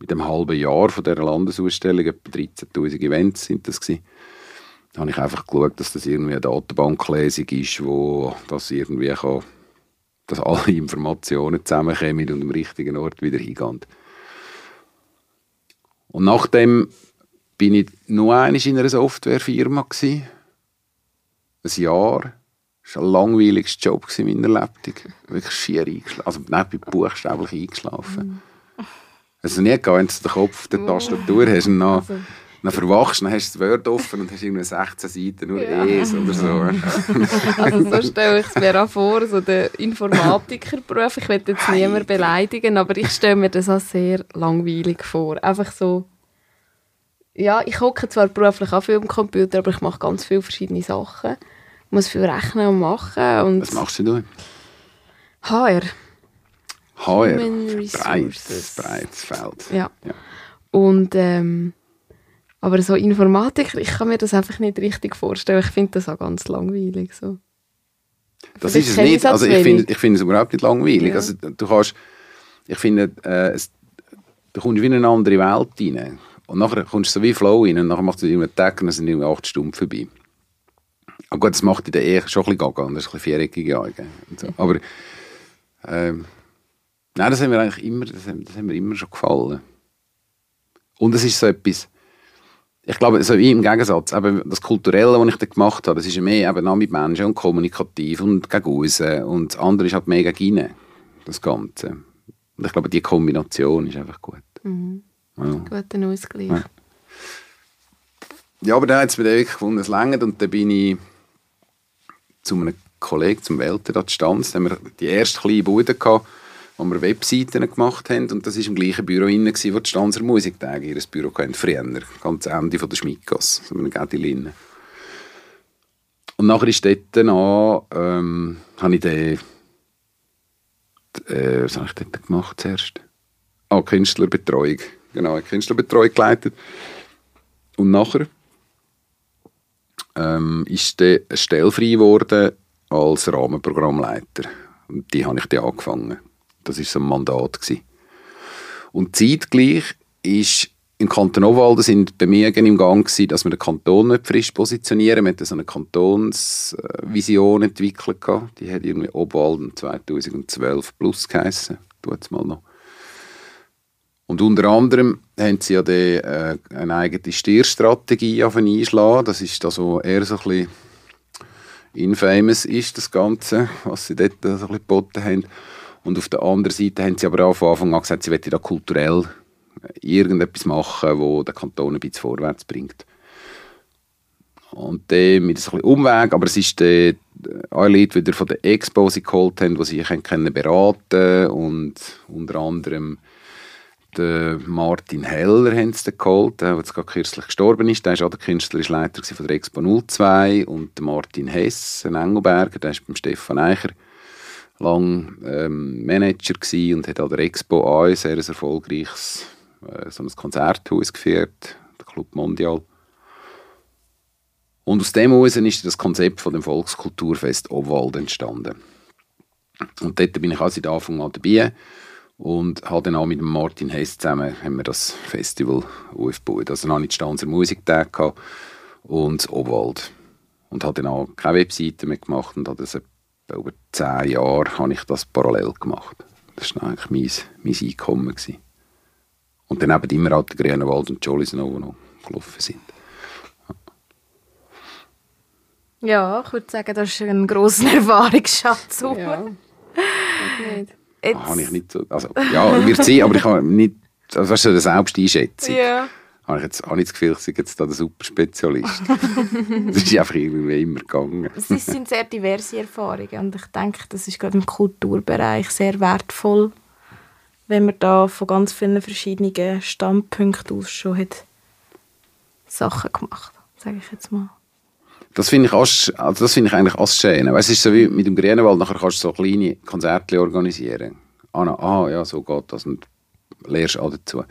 mit dem halben Jahr von dieser Landesausstellung etwa 13'000 Events sind das gewesen, habe ich einfach geschaut, dass das irgendwie eine Datenbanklesung ist, wo das irgendwie kann, dass alle Informationen zusammenkommen und am richtigen Ort wieder hingehen. Und nachdem bin ich noch einmal in einer Softwarefirma gewesen, ein Jahr das war ein langweiliges Job in meiner Lebtung. Wirklich schier eingeschlafen. Also, nein, ich bin buchstäblich eingeschlafen. Mm. Es ist nie gegangen, wenn du den Kopf auf der Tastatur hast und dann, also. Dann verwachst, dann hast du das Word offen und hast irgendwie 16 Seiten nur ja. E's oder so. also so stelle ich es mir auch vor, so der Informatikerberuf. Ich will jetzt niemanden beleidigen, aber ich stelle mir das auch sehr langweilig vor. Einfach so ja, ich hocke zwar beruflich auch viel am Computer, aber ich mache ganz viele verschiedene Sachen muss viel rechnen und machen. Und Was machst du? HR. HR, breites, breites Feld. Ja. ja. Und, ähm, aber so Informatik, ich kann mir das einfach nicht richtig vorstellen. Ich finde das auch ganz langweilig. So. Das ist es nicht. Also ich finde ich find es überhaupt nicht langweilig. Ja. Also, du kannst, ich finde, äh, es, du kommst wie in eine andere Welt rein. Und nachher kommst du so wie Flow rein und nachher machst du einen Tag und dann sind irgendwie acht Stunden vorbei. Ah, gut, das macht in der Ehe schon ein bisschen gaga, und das ist ein bisschen viereckige Augen. So. Aber ähm, nein, das haben wir eigentlich immer, das haben, das haben mir immer schon gefallen. Und es ist so etwas, ich glaube, so wie im Gegensatz, eben das Kulturelle, was ich da gemacht habe, das ist mehr eben auch mit Menschen und kommunikativ und gegen außen und das andere ist halt mega gegen das Ganze. Und ich glaube, die Kombination ist einfach gut. Mhm. Ja. Guter Ausgleich. Ja. ja, aber da hat es mir wirklich gefunden, es längert und dann bin ich zu einem Kollegen, zum Weltrat Stanz, da haben wir die erste kleine Bude gehabt, wo wir Webseiten gemacht haben und das war im gleichen Büro inne, wo die Stanzer Musiktage ihr Büro hatten, früher, ganz Ende von der Schmidgasse, so eine Gädilinne. Und nachher ist dort an, ähm, habe ich den, äh, was habe ich dort gemacht zuerst? Ah, Künstlerbetreuung, genau, Künstlerbetreuung geleitet. Und nachher ähm, ist dann eine Stelle frei geworden als Rahmenprogrammleiter. Und die habe ich dann angefangen. Das war so ein Mandat. Gewesen. Und zeitgleich ist im Kanton Obwalden sind mir im Gang gewesen, dass wir den Kanton nicht frisch positionieren. Wir hatten so eine Kantonsvision entwickelt. Die hat irgendwie Obwalden 2012 plus geheissen. Tut's mal noch. Und unter anderem haben sie ja die, äh, eine eigene Stierstrategie einschlagen. Das ist das, was eher so ein bisschen infamous ist, das Ganze, was sie dort so ein bisschen geboten haben. Und auf der anderen Seite haben sie aber auch von Anfang an gesagt, sie wollen da kulturell irgendetwas machen, wo der Kanton ein bisschen vorwärts bringt. Und dann mit ein bisschen Umweg, aber es ist alle Leute wieder von der Expo sie geholt haben, die sie können beraten und unter anderem den Martin Heller haben sie geholt, der jetzt gerade kürzlich gestorben ist. Der ist auch der künstlerische Leiter von der Expo 02 und Martin Hess, ein Engelberger, der ist beim Stefan Eicher lang ähm, Manager und hat an der Expo ein sehr erfolgreiches äh, so ein Konzerthaus geführt, der Club Mondial. Und aus dem heraus ist das Konzept von dem Volkskulturfest Obwald entstanden. Und dort bin ich auch seit Anfang an dabei. Und halt dann auch mit Martin Hess zusammen haben wir das Festival aufgebaut. Also dann hatte ich die Stanzer Musiktag und Obwald. Und habe dann auch keine Webseite mehr gemacht und habe das über zehn Jahre habe ich das parallel gemacht. Das war eigentlich mein, mein Einkommen. Gewesen. Und dann eben immer halt der Grünewald und Jolly Snow, die noch gelaufen sind. Ja, ich würde sagen, das ist ein grosser Erfahrungsschatz. Ja. nicht. Jetzt, Ah, habe ich nicht so, also, ja, wird sein, aber ich habe nicht, also weißt du, eine Selbsteinschätzung. ja. Habe ich jetzt auch nicht das Gefühl, ich sei jetzt da der Superspezialist. das ist einfach irgendwie immer gegangen. Es sind sehr diverse Erfahrungen und ich denke, das ist gerade im Kulturbereich sehr wertvoll, wenn man da von ganz vielen verschiedenen Standpunkten aus schon hat Sachen gemacht, sage ich jetzt mal. Das finde ich, auch also das finde ich eigentlich auch schön. Weißt, es ist so wie mit dem Grünenwald, nachher kannst du so kleine Konzerte organisieren. Ah, na, ah ja, so geht das und lernst auch dazu.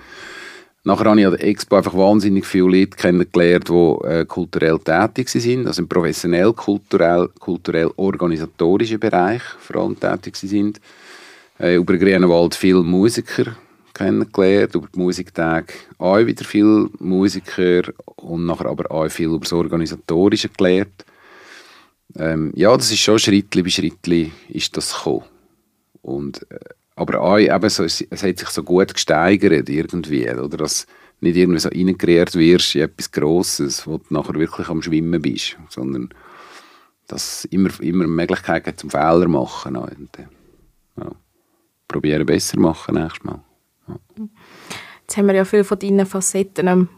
Nachher habe ich an der Expo einfach wahnsinnig viele Leute kennengelernt, die äh, kulturell tätig sind, also im professionell, kulturell, kulturell organisatorischen Bereich vor allem tätig sind. Äh, über den Grünenwald viele Musiker kennengelernt, über die Musiktage auch wieder viele Musiker und nachher aber auch viel über das Organisatorische gelernt. Ähm, ja, das ist schon Schrittli bei Schrittli ist das gekommen. Und, äh, aber auch eben so, es, es hat sich so gut gesteigert irgendwie, oder? Dass nicht irgendwie so reingerührt wirst in etwas Grosses, wo du nachher wirklich am Schwimmen bist, sondern dass es immer, immer eine Möglichkeit gibt zum Fehler machen. Und, ja. Probieren besser machen nächstes Mal. Jetzt haben wir ja viel von deinen Facetten ähm,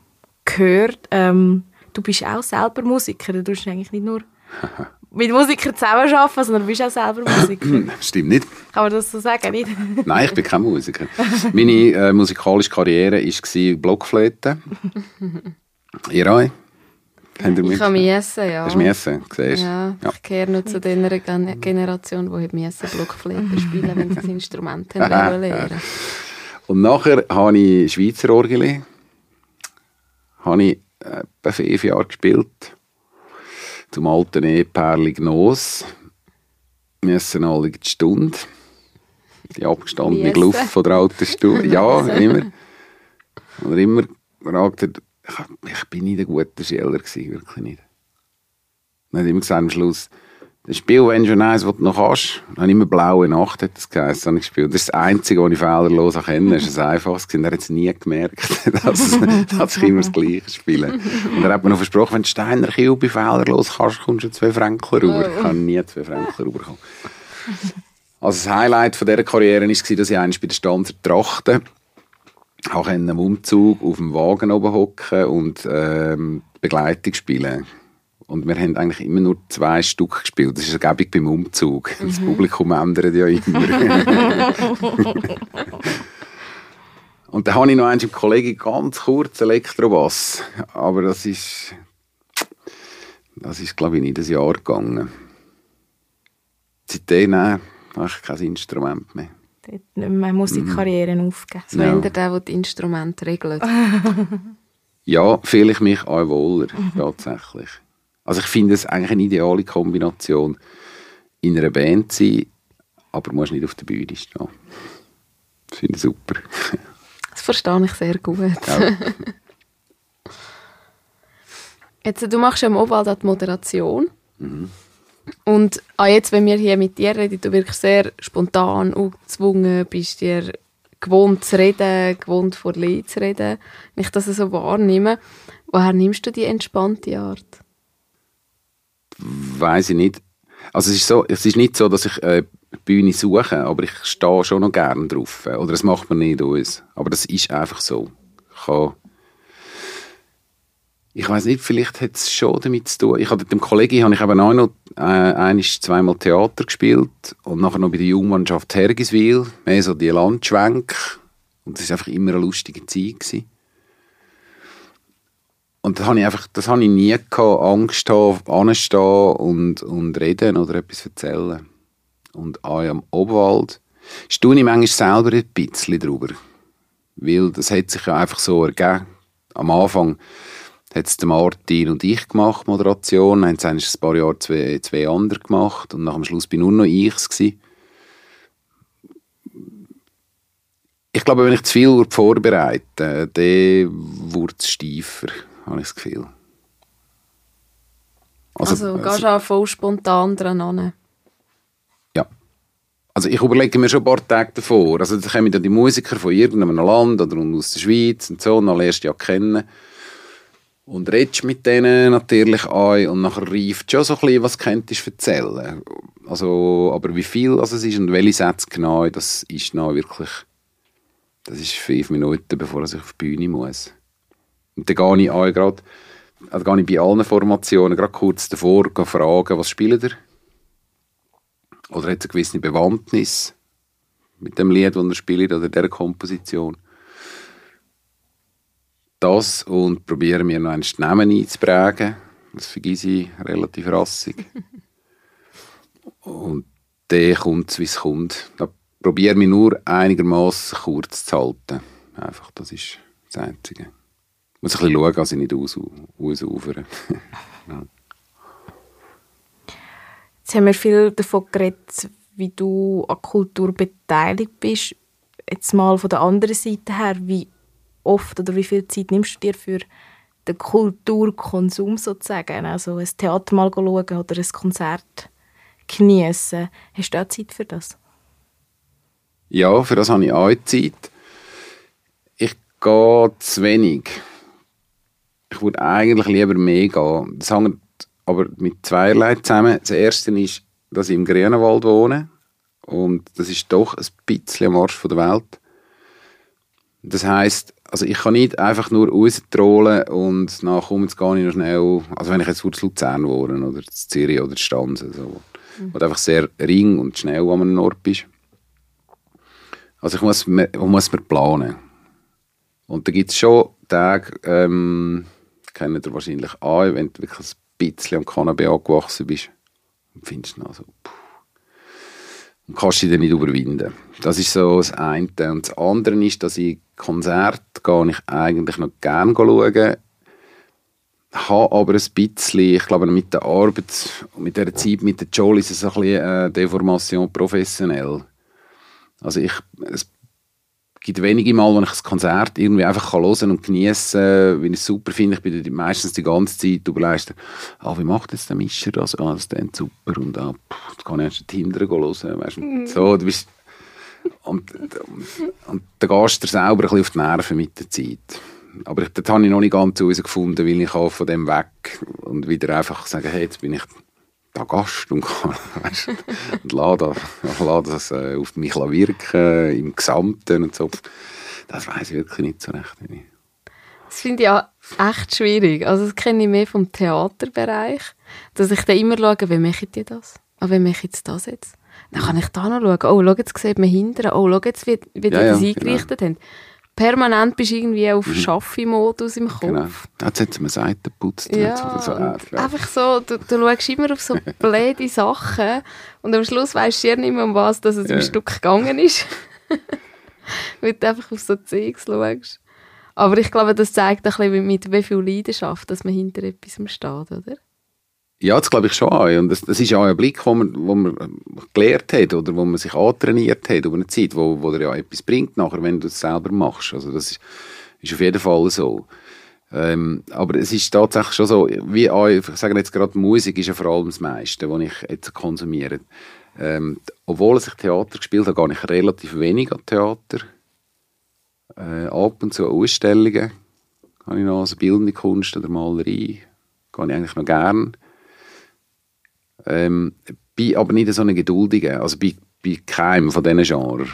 gehört. Ähm, du bist auch selber Musiker. Du tust eigentlich nicht nur mit Musikern zusammenarbeiten, sondern du bist auch selber Musiker. Stimmt nicht? Kann man das so sagen, nicht? Nein, ich bin kein Musiker. Meine äh, musikalische Karriere war Blockflöte. Ihr auch? Habt ihr Ich kann Miesse, ja. Hast du Miesse? Siehst? Ja, Ja. ich gehöre noch zu dieser Gen Generation, die Miesse Blockflöte spielen, wenn sie das Instrument haben lernen. Und nachher habe ich Schweizer Orgel. Habe ich äh, etwa fünf Jahre gespielt. Zum alten Ehepaarli Gnos. Wir müssen alle die Stunde. Die abgestandene. Luft von der alten Stunde. Ja, immer. Und er immer gefragt hat, ich, bin nicht ein guter Schüler gewesen, wirklich nicht. Dann hat er immer gesagt am Schluss, das Spiel, wenn du schon eins, was du noch hast, dann habe ich immer «Blaue Nacht» hat das geheißen, habe ich gespielt. Das ist das Einzige, was ich fehlerlos kenne. Das ist ein einfaches. Er hat es nie gemerkt, dass, dass ich immer das Gleiche spiele. Und er hat mir noch versprochen, wenn du Steiner Kilby fehlerlos kannst, kommst du zwei Fränkler rüber. Ich habe nie zwei Fränkler rübergekommen. Also das Highlight von dieser Karriere war, dass ich einmal bei der Stanzer Trachten auch einen Umzug auf dem Wagen oben hocken und ähm, Begleitung spielen. Und wir haben eigentlich immer nur zwei Stück gespielt. Das ist eine Gebung beim Umzug. Das Publikum ändert ja immer. und dann habe ich noch einen im Kollegen ganz kurz Elektrobass. Aber das ist, das ist glaube ich, nicht ein Jahr gegangen. Seitdem äh, habe ich kein Instrument mehr. Dort nicht mehr Musikkarrieren aufgeben. So Ja. ja. der, der die Instrumente regelt. Ja, fühle ich mich auch wohler, tatsächlich. Also ich finde es eigentlich eine ideale Kombination, in einer Band zu sein, aber musst nicht auf der Bühne stehen. Das finde ich super. Das verstehe ich sehr gut. Ja. Jetzt, du machst ja im Obwald auch die Moderation. Und auch jetzt, wenn wir hier mit dir reden, du wirklich sehr spontan und gezwungen bist, dir gewohnt zu reden, gewohnt vor Leuten zu reden. Wenn ich das so wahrnehme, woher nimmst du die entspannte Art? Weiß ich nicht. Also es ist, so, es ist nicht so, dass ich äh, die Bühne suche, aber ich stehe schon noch gerne drauf. Oder das macht man nicht aus. Aber das ist einfach so. Ich ich weiß nicht, vielleicht hat es schon damit zu tun. Ich habe mit dem Kollegen habe ich eben auch noch äh, einisch, zweimal Theater gespielt und nachher noch bei der Jungmannschaft Hergiswil, mehr so die Landschwenk. Und das war einfach immer eine lustige Zeit. Gewesen. Und das habe ich einfach, das habe ich nie gehabt, Angst haben, anstehen und, und reden oder etwas erzählen. Und auch am Obwald staune ich manchmal selber ein bisschen drüber. Weil das hat sich ja einfach so ergeben. Am Anfang hat es Martin und ich gemacht, Moderation. Dann haben es ein paar Jahre zwei, zwei andere gemacht. Und nach dem Schluss bin nur noch ich es. gewesen. glaube, wenn ich zu viel vorbereite, dann wird es steifer, habe ich das Gefühl. Also, also gehst du auch voll spontan dran an? Ja. Also ich überlege mir schon ein paar Tage davor. Also da kommen dann die Musiker von irgendeinem Land oder aus der Schweiz und so, und dann lernst du ja kennen. Und redest mit denen natürlich ein und nachher reift schon so ein bisschen, was könntest du erzählen. Also, aber wie viel also es ist und welche Sätze genau, das ist noch wirklich, das ist fünf Minuten, bevor ich auf die Bühne muss. Und dann gehe ich an, gerade also gehe ich bei allen Formationen gerade kurz davor fragen, was spielt er? Oder hat es eine gewisse Bewandtnis mit dem Lied, das er spielt, oder der Komposition? Das und probiere mir noch einen Namen einzuprägen. Das vergesse ich relativ rassig. und der kommt, wie es kommt. Da probiere ich mich nur einigermaßen kurz zu halten. Einfach, das ist das Einzige muss ein bisschen schauen, dass ich nicht aus, ausufere. ja. Jetzt haben wir viel davon geredet, wie du an Kultur beteiligt bist. Jetzt mal von der anderen Seite her, wie oft oder wie viel Zeit nimmst du dir für den Kulturkonsum sozusagen? Also ein Theater mal schauen oder ein Konzert genießen. Hast du auch Zeit für das? Ja, für das habe ich auch Zeit. Ich gehe zu wenig ich würde eigentlich lieber mehr gehen. Das hängt aber mit zweierlei zusammen. Das erste ist, dass ich im Grünenwald wohne. Und das ist doch ein bisschen am Arsch der Welt. Das heisst, also ich kann nicht einfach nur raustrollen und nachher jetzt gar nicht noch schnell, also wenn ich jetzt zu Luzern wohne oder zu Zürich oder zu Stanzen, so, mhm. wo einfach sehr ring und schnell an einem Ort bist. Also ich muss, ich muss mir planen. Und da gibt es schon Tage, ähm, kennt ihr wahrscheinlich an, wenn du wirklich ein bisschen am Cannabis angewachsen bist. Und findest du so, puh. Und kannst dich dann nicht überwinden. Das ist so das eine. Und das andere ist, dass ich Konzerte gehe ich eigentlich noch gerne schauen. Habe aber ein bisschen, ich glaube mit der Arbeit, mit der Zeit mit der Joel ist es ein bisschen äh, Deformation professionell. Also ich, gibt wenige Mal, wo ich ein Konzert irgendwie einfach hören und genießen kann, wenn ich es super finde. Ich bin meistens die ganze Zeit überlegt, ah, wie macht jetzt der Mischer das? Ah, das ist super. Und ah, pff, da kann ich erst hinterher hören. Weißt, mhm. so, du bist, und, und, und dann gehst du selber ein bisschen auf die Nerven mit der Zeit. Aber das habe ich noch nicht ganz herausgefunden, weil ich von dem weg und wieder einfach sagen, hey, jetzt bin ich da Gast und, weißt, und das, lasse das äh, auf mich wirken, im Gesamten und so. Das weiß ich wirklich nicht so recht. Das finde ich auch echt schwierig. Also das kenne ich mehr vom Theaterbereich, dass ich dann immer schaue, wie mache ich das? Ah, wie mache ich jetzt das jetzt? Dann kann ich da noch schauen. Oh, schau, jetzt sieht man hinten. Oh, schau jetzt, wie, wie ja, die das ja, genau. eingerichtet genau. haben permanent bist du irgendwie auf mhm. Schaffi-Modus im Kopf. Genau. Jetzt hat man Seiten geputzt. Ja, so, einfach so, du, du schaust immer auf so blöde Sachen und am Schluss weißt du ja nicht mehr, um was dass es ja. im Stück gegangen ist. Weil du einfach auf so Zeugs schaust. Aber ich glaube, das zeigt ein bisschen, mit wie viel Leidenschaft dass man hinter etwas steht, oder? Ja, das glaube ich schon. Und das, das ist auch ein Blick, wo man, wo man gelernt hat oder wo man sich antrainiert hat über eine Zeit, wo, wo dir ja etwas bringt nachher, wenn du es selber machst. Also das ist, ist auf jeden Fall so. Ähm, aber es ist tatsächlich schon so, wie auch, ich sage jetzt gerade, Musik ist ja vor allem das meiste, was ich jetzt konsumiere. Ähm, obwohl ich Theater gespielt habe, gehe ich relativ wenig an Theater. Äh, ab und zu Ausstellungen habe ich noch, also bildende Kunst oder Malerei, gehe ich eigentlich noch gerne. Ähm, bin aber nicht so ein Geduldiger, also bei, bei keinem von diesen Genres.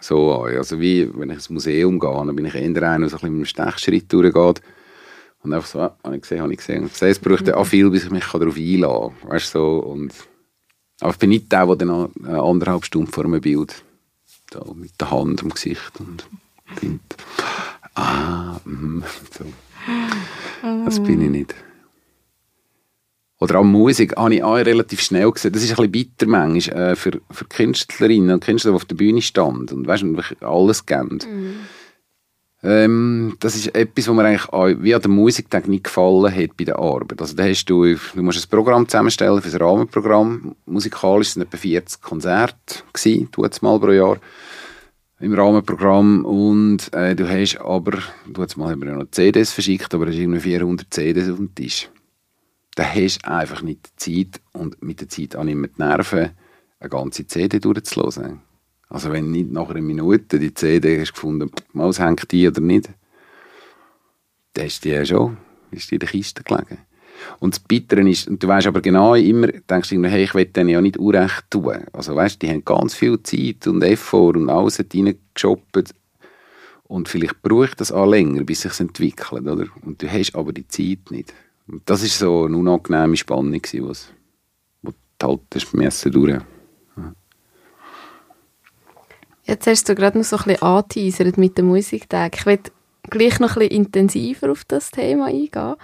So, also wie, wenn ich ins Museum gehe, dann bin ich eher einer, der so ein mit einem Stechschritt durchgeht. Und einfach so, ah, habe ich gesehen, habe ich gesehen. Ich sehe, es braucht ja auch viel, bis ich mich darauf einlassen kann. Weißt, so, und, aber ich bin nicht der, der dann anderthalb Stunden vor einem Bild da, mit der Hand am Gesicht und findet, ah, mm, so. Das bin ich nicht. Oder auch Musik habe ich auch relativ schnell gesehen. Das ist ein bisschen bitter manchmal äh, für, für Künstlerinnen und Künstler, die auf der Bühne standen und weißt, alles geben. Mhm. Ähm, das ist etwas, was mir eigentlich auch, wie an der Musiktag nicht gefallen hat bei der Arbeit. Also da hast du, du musst ein Programm zusammenstellen für das Rahmenprogramm. Musikalisch sind etwa 40 Konzerte gewesen, mal pro Jahr. im Rahmenprogramm und äh, du hast aber, du jetzt mal haben wir ja noch CDs verschickt, aber es ist irgendwie 400 CDs auf dem Tisch. Da hast du einfach nicht die Zeit und mit der Zeit auch nicht mehr die Nerven, eine ganze CD durchzulassen. Also wenn nicht nach einer Minute die CD hast gefunden, mal hängt die oder nicht, dann hast du die ja schon, ist die in der Kiste gelegen. Und das Bittere ist, und du weißt aber genau immer, denkst du, hey, ich will denen ja nicht Unrecht tun. Also weißt, die haben ganz viel Zeit und Effort und alles reingeshoppt. Und vielleicht braucht das auch länger, bis sich entwickelt, oder? Und du hast aber die Zeit nicht. Und das ist so eine unangenehme Spannung, die du halt das durch. Ja. Jetzt hast du gerade noch so ein bisschen angeteasert mit dem Musiktag. Ich will gleich noch ein bisschen intensiver auf das Thema eingehen.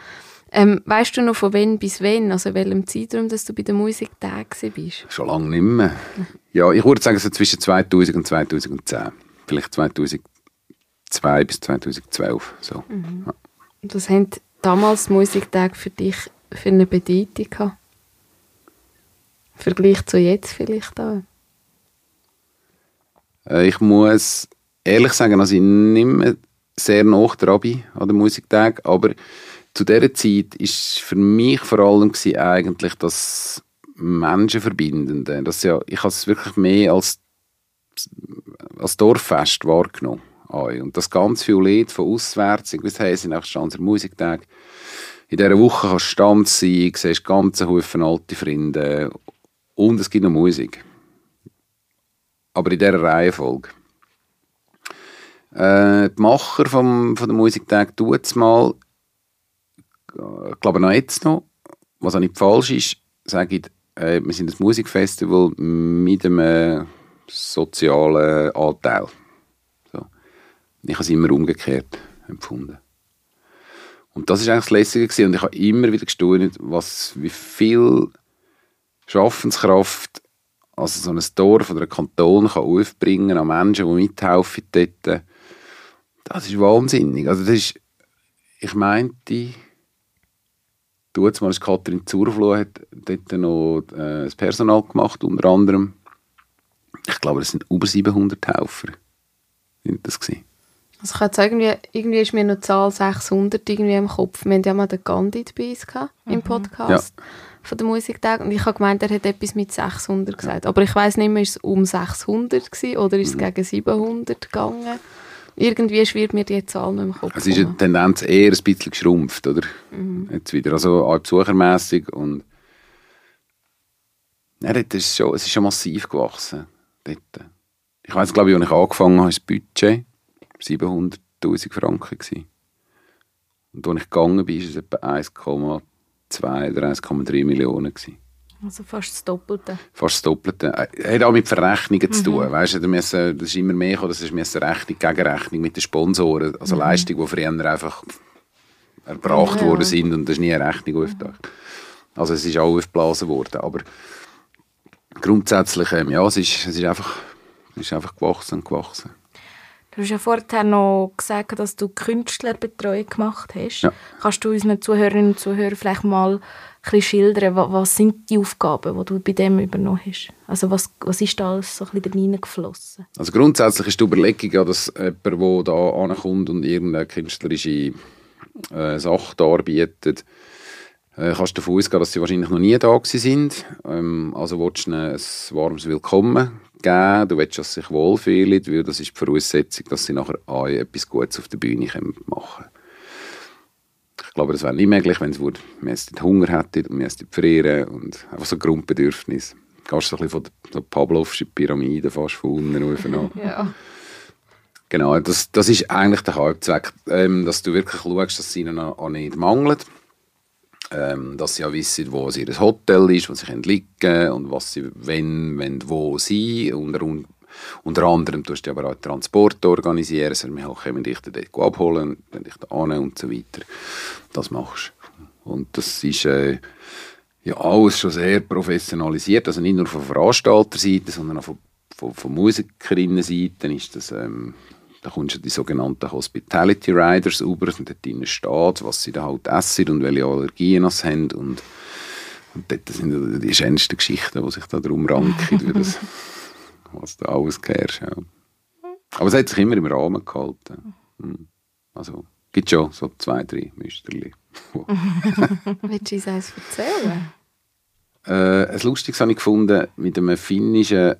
Ähm, weißt du noch von wann bis wann, also welchem Zeitraum, dass du bei der Musiktag bist? Schon lange nicht mehr. Ja, ich würde sagen so zwischen 2000 und 2010. Vielleicht 2002 bis 2012. So. Mhm. Ja. Was haben damals Musiktage für dich für eine Bedeutung gehabt? Im Vergleich zu jetzt vielleicht auch? Äh, ich muss ehrlich sagen, dass ich nicht mehr sehr nah dran bin an den Musiktag, aber zu dieser Zeit ist für mich vor allem eigentlich das Menschenverbindende. Das ja, ich habe es wirklich mehr als, als Dorffest wahrgenommen. Und das ganz viele Lied von auswärts, ich weiß, hey, sind auch Stanzer Musiktag. In dieser Woche kannst du Stand sein, siehst ganz Haufen alte Freunde und es gibt noch Musik. Aber in dieser Reihenfolge. Äh, die Macher vom, von der Musiktag tut es mal ich glaube noch jetzt noch, was auch nicht falsch ist, sage ich, äh, wir sind ein Musikfestival mit einem sozialen Anteil. Ich habe es immer umgekehrt empfunden. Und das ist eigentlich das Lässige gewesen. und ich habe immer wieder gestaunt, was, wie viel Schaffenskraft also so ein Dorf oder ein Kanton kann aufbringen an Menschen, die mithelfen dort. Das ist wahnsinnig. Also das ist, ich meinte, Du, jetzt mal Katrin Zurfloh hat dort noch äh, das Personal gemacht, unter anderem. Ich glaube, es sind über 700 Helfer. Sind das gewesen. Also ich jetzt irgendwie, irgendwie ist mir noch die Zahl 600 irgendwie im Kopf. Wir hatten ja mal den Gandhi dabei gehabt, mhm. im Podcast ja. von der Musiktag und ich habe gemeint, er hat etwas mit 600 gesagt. Aber ich weiß nicht mehr, ist es um 600 gewesen, oder ist es mhm. gegen 700 gegangen? irgendwie schwirrt mir die Zahl noch im Kopf. Es ist eine Tendenz eher ein bisschen geschrumpft, oder? Mhm. Jetzt wieder, also auch besuchermässig und ja, dort ist schon, es ist schon massiv gewachsen. Dort. Ich weiß, glaube ich, als ich angefangen habe, war das Budget 700'000 Franken. Gewesen. Und als ich gegangen bin, war es etwa 1,2 oder 1,3 Millionen. Gewesen. Also fast das Doppelte. Fast das Doppelte. Äh, hat auch mit Verrechnungen mhm. zu tun. Weißt du, das ist immer mehr gekommen, das ist Rechnung gegen Rechnung mit den Sponsoren. Also mhm. Leistungen, die früher einfach erbracht ja. worden sind und das ist nie eine Rechnung aufgetaucht. Mhm. Also es ist auch aufgeblasen worden. Aber grundsätzlich, ähm, ja, es ist, es ist, einfach, es ist einfach gewachsen und gewachsen. Du hast ja vorher noch gesagt, dass du Künstlerbetreuung gemacht hast. Ja. Kannst du unseren Zuhörerinnen und Zuhörern vielleicht mal ein schildern, was sind die Aufgaben, die du bei dem übernommen hast? Also was, was ist da alles so ein bisschen reingeflossen? Also grundsätzlich ist die Überlegung, dass jemand, der da ankommt und irgendeine künstlerische äh, Sache darbietet, äh, kannst du davon ausgehen, dass sie wahrscheinlich noch nie da sind. Ähm, also willst du ihnen ein warmes Willkommen geben, du willst, dass sie sich wohlfühlen, weil das ist die Voraussetzung, dass sie nachher auch etwas Gutes auf der Bühne machen können glaube, das wäre nicht möglich, wenn es Hunger hätte und wir frieren und einfach so Grundbedürfnis. Du gehst so ein bisschen von der Pavlovschen Pyramide fast von unten rauf an. ja. Genau, das, das ist eigentlich der Hauptzweck, ähm, dass du wirklich schaust, dass es ihnen auch nicht mangelt. Ähm, dass sie auch wissen, wo ihr Hotel ist, wo sie liegen können und was sie wenn, wenn, wo sind. Und unter anderem tust du aber auch Transport organisieren, also wir können dich dort abholen, dann dich da an und so weiter. Das machst. Und das ist äh, ja alles schon sehr professionalisiert, also nicht nur von Veranstalterseite, sondern auch von, von, von Musikerinnenseite ist das ähm, da kommst du die sogenannten Hospitality Riders über, und dort drinnen steht, was sie da halt essen und welche Allergien sie haben und, und dort sind die schönsten Geschichten, die sich da drum ranken, wie das was du alles kennst. Ja. Aber es hat sich immer im Rahmen gehalten. Mhm. Also, gibt schon so zwei, drei Müsterli. Willst du uns eins erzählen? Äh, ein lustiges habe ich gefunden mit einem finnischen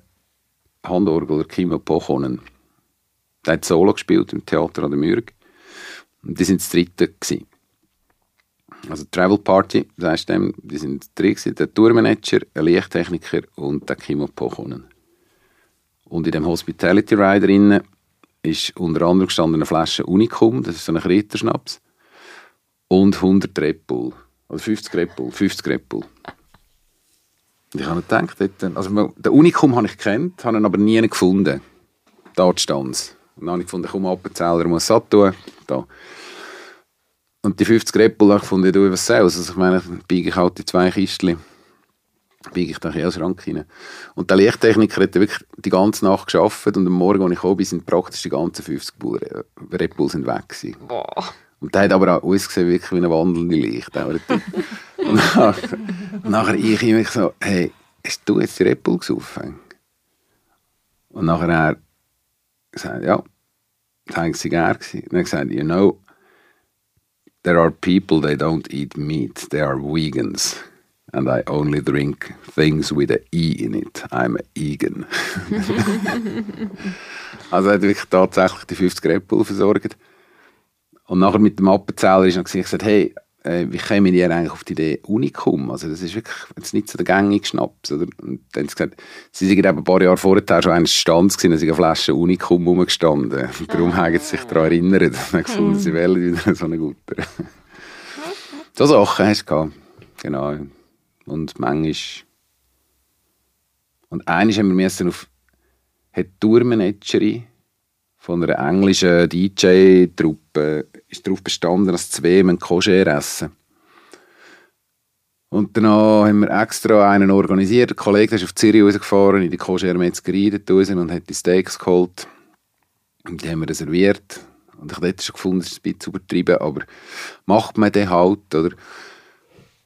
Handorgler Kimmo Pochonen. Der hat Solo gespielt im Theater an der Mürg. Und die sind das dritte gewesen. Also Travel Party, das heißt dem, die sind drei gewesen, der Tourmanager, ein Lichttechniker und der Kimmo Pochonen. Und in dem Hospitality Ride drinnen ist unter anderem gestanden eine Flasche Unicum, das ist so ein Kriterschnaps, und 100 Red Bull. Oder 50 Red Bull, 50 Red Bull. Ich habe gedacht, dort, also den Unicum habe ich kennt, habe ihn aber nie gefunden. Dort stand es. Und dann habe ich gefunden, komm, Appenzeller muss satt tun. Da. Und die 50 Red Bull habe ich gefunden, du, was soll's? Also ich meine, biege ich halt die zwei Kistchen biege ich da in den Schrank rein. Und der Lichttechniker hat wirklich die ganze Nacht geschafft und am Morgen, als ich bin, sind praktisch die ganzen 50 Red Bull sind weg gewesen. Boah. Und der hat aber auch ausgesehen wirklich wie eine wandelnde Licht. und nachher, nachher ich ihm so, hey, hast du jetzt die Red Bull gesoffen? Und nachher er gesagt, ja, das war Zigarre. Und er gesagt, you know, there are people, they don't eat meat, they are vegans and I only drink things with an E in it. I'm a Egan. also hat wirklich tatsächlich die 50 Red Bull versorgt. Und nachher mit dem Appenzähler ist noch gesagt, hey, äh, wie kommen die eigentlich auf die Idee Unicum? Also das ist wirklich jetzt nicht so der gängige Schnaps. Oder? Und dann haben sie gesagt, sie sind eben ein paar Jahre vorher schon eines Stands gewesen, da sind eine Flasche Unicum rumgestanden. Und darum ah. haben sie sich daran erinnert und haben gefunden, hm. sie wählen wieder so eine gute. so Sachen hast du gehabt. Genau. Und manchmal. Und eines haben wir müssen auf. hat die Tourmanagerin von einer englischen DJ-Truppe ist darauf bestanden, dass zwei einen Koscher essen. Und dann haben wir extra einen organisiert. Der Kollege ist auf Zürich rausgefahren, in die Koscher-Metzgerei und hat die Steaks geholt. Und die haben wir reserviert. Und ich habe schon gefunden, das ist ein bisschen übertrieben, aber macht man den halt, oder?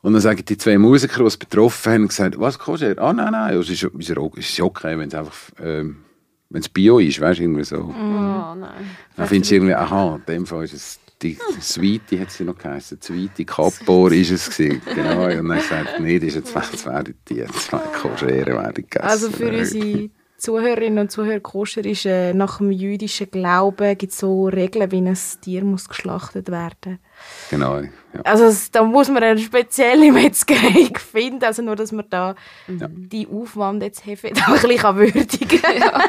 Und dann sagen die zwei Musiker, die es betroffen haben, gesagt, was kostet er? Ah, nein, nein, es ist, ist, ist okay, wenn es einfach, ähm, wenn es Bio ist, weißt du, irgendwie so. Oh nein. Dann findest du irgendwie, aha, in dem Fall ist es die Sweetie, hat sie noch geheißen, Sweetie Kapor ist es gewesen, genau. Und dann gesagt, nee, das ist jetzt, das werden die zwei Koschere werden gegessen. Also für unsere Zuhörerinnen und Zuhörer, Koscher ist, äh, nach dem jüdischen Glauben gibt es so Regeln, wie ein Tier muss geschlachtet werden Genau, ja. Also da muss man eine spezielle Metzgerei finden, also nur, dass man da ja. die Aufwand jetzt hefe, da ein bisschen würdigen ja.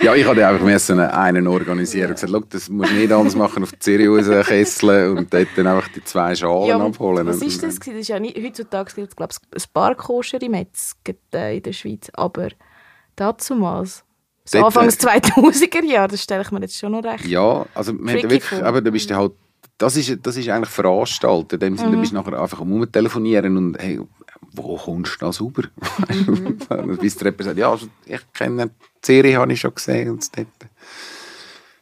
ja, ich hatte einfach müssen einen organisieren und gesagt, das musst du nicht anders machen, auf die Serie Kessel und dort dann einfach die zwei Schalen ja, abholen. Was ist das? Das ist ja nicht, heutzutage gibt es glaube ich ein paar koschere Metzger äh, in der Schweiz, aber dazumals. So Anfangs 2000er Jahre, das stelle ich mir jetzt schon noch recht. Ja, also wir wirklich, aber da bist du halt, das ist, das ist eigentlich veranstaltet. In dem Sinne, mhm. du bist nachher einfach am telefonieren und hey, wo kommst du da sauber? Mhm. Bis der jemand sagt, ja, also, ich kenne die Serie, habe ich schon gesehen und dort.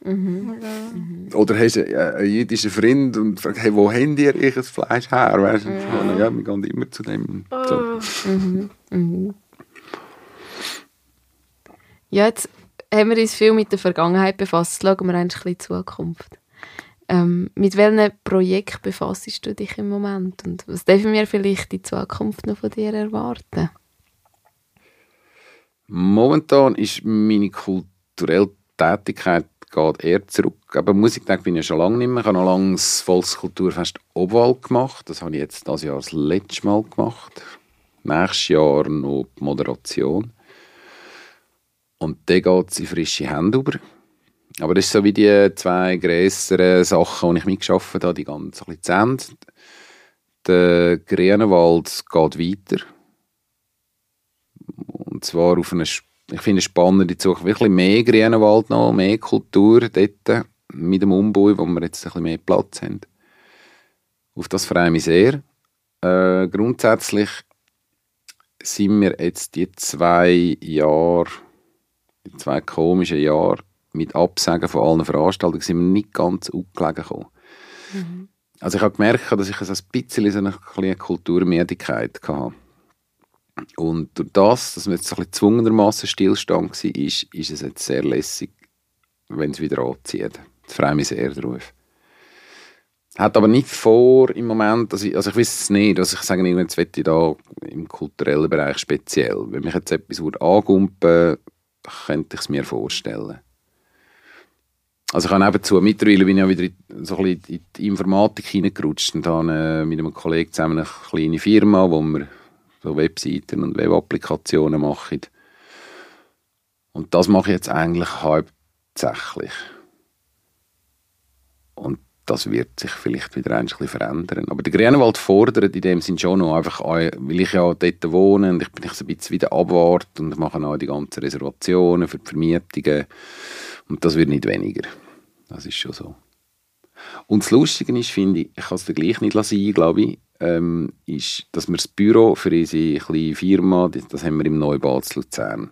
Mhm. Oder hast du einen jüdischen Freund und fragst, hey, wo habt ihr euch das Fleisch her? Weißt du? Ja. ja, wir gehen immer zu dem. So. Oh. Mhm. Mhm. Ja, jetzt haben wir uns viel mit der Vergangenheit befasst. Schauen wir eigentlich in die Zukunft. Ähm, mit welchem Projekt befasst du dich im Moment und was dürfen wir vielleicht in Zukunft noch von dir erwarten? Momentan ist meine kulturelle Tätigkeit geht eher zurück. Aber Musiktag bin ich schon lange nicht mehr. Ich habe noch lange das Volkskulturfest Obwal gemacht. Das habe ich jetzt das Jahr das letzte Mal gemacht. Nächstes Jahr noch die Moderation. Und dann geht es in frische Hände über. Aber das ist so wie die zwei grösseren Sachen, die ich mitgeschafft habe, die ganz ein bisschen zu Ende. Der Grünenwald geht weiter. Und zwar auf eine, ich finde es spannend, ich suche wirklich mehr Grünenwald noch, mehr Kultur dort, mit dem Umbau, wo wir jetzt ein bisschen mehr Platz haben. Auf das freue ich mich sehr. Äh, grundsätzlich sind wir jetzt die zwei Jahre in zwei komischen Jahren mit Absagen von allen Veranstaltungen sind wir nicht ganz aufgelegen gekommen. Mhm. Also ich habe gemerkt, dass ich so ein bisschen so eine Kulturmüdigkeit hatte. Und durch das, dass wir jetzt ein bisschen zwungenermassen Stillstand war, ist, ist es jetzt sehr lässig, wenn es wieder anzieht. Ich freue mich sehr darauf. Hat aber nicht vor im Moment, also ich, also ich weiß es nicht, also ich sage jetzt möchte ich da im kulturellen Bereich speziell. Wenn mich jetzt etwas angumpen könnte ich es mir vorstellen. Also ich habe nebenzu, mittlerweile bin ich ja wieder so ein bisschen in die Informatik hineingerutscht und habe äh, mit einem Kollegen zusammen eine kleine Firma, wo wir so Webseiten und Webapplikationen machen. Und das mache ich jetzt eigentlich hauptsächlich. Und das wird sich vielleicht wieder ein bisschen verändern. Aber der Grünewald fordert in dem Sinn schon noch, einfach, weil ich ja dort wohne und ich bin ein bisschen wieder abwart und mache auch die ganzen Reservationen für die Vermietungen und das wird nicht weniger. Das ist schon so. Und das Lustige ist, finde ich, ich kann es dir gleich nicht lassen, glaube ich, ähm, ist, dass wir das Büro für unsere kleine Firma, das, das haben wir im Neubad zu Luzern.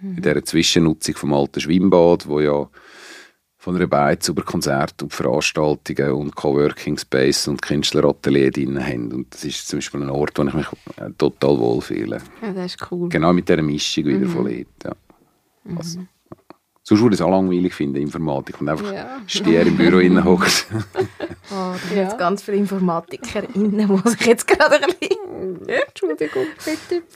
Mhm. In dieser Zwischennutzung vom alten Schwimmbad, wo ja von einer Beiz über Konzerte und Veranstaltungen und Coworking Space und Künstleratelier drin haben. Und das ist zum Beispiel ein Ort, wo ich mich äh, total wohlfühle. Ja, das ist cool. Genau mit dieser Mischung wieder mhm. von Leuten. Ja. Mhm. Sonst würde ich es auch langweilig finden, Informatik, und einfach ja. Stier im Büro innen hockt. Oh, da ja. jetzt ganz viele Informatiker innen, die sich jetzt gerade ein bisschen... Entschuldigung.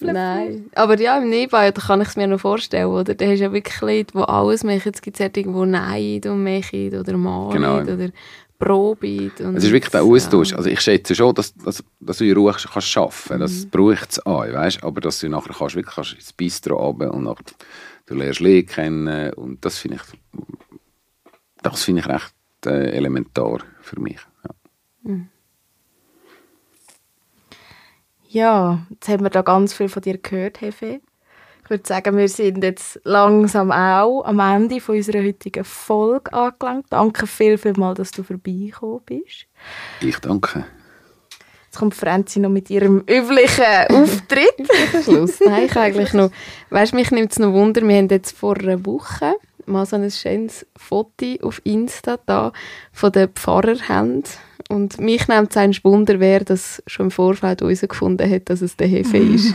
Nein. Aber ja, im Nebenbau, da kann ich es mir noch vorstellen, oder? Da hast du ja wirklich Leute, die alles machen. Jetzt gibt es ja irgendwo Neid und machen oder malen genau. oder Probe. Es ist wirklich der Austausch. Also ich schätze schon, dass, dass, dass du in Ruhe kannst arbeiten kannst. Das mhm. braucht es auch, weißt? aber dass du nachher kannst, wirklich kannst ins Bistro runter und nachher du lernst Leute kennen und das finde ich, das finde ich recht äh, elementar für mich. Ja. Mhm. ja, jetzt haben wir da ganz viel von dir gehört, Hefe. Ich würde sagen, wir sind jetzt langsam auch am Ende von unserer heutigen Folge angelangt. Danke viel, viel mal, dass du vorbeigekommen bist. Ich danke. Jetzt kommt Franzi noch mit ihrem üblichen Auftritt. Schluss. Nein, ich eigentlich noch. Weißt mich nimmt es noch Wunder. Wir haben jetzt vor einer Woche mal so ein schönes Foto auf Insta da von den Pfarrerhänden. Und mich nimmt es ein Wunder, wer das schon im Vorfeld herausgefunden hat, dass es der Hefe ist.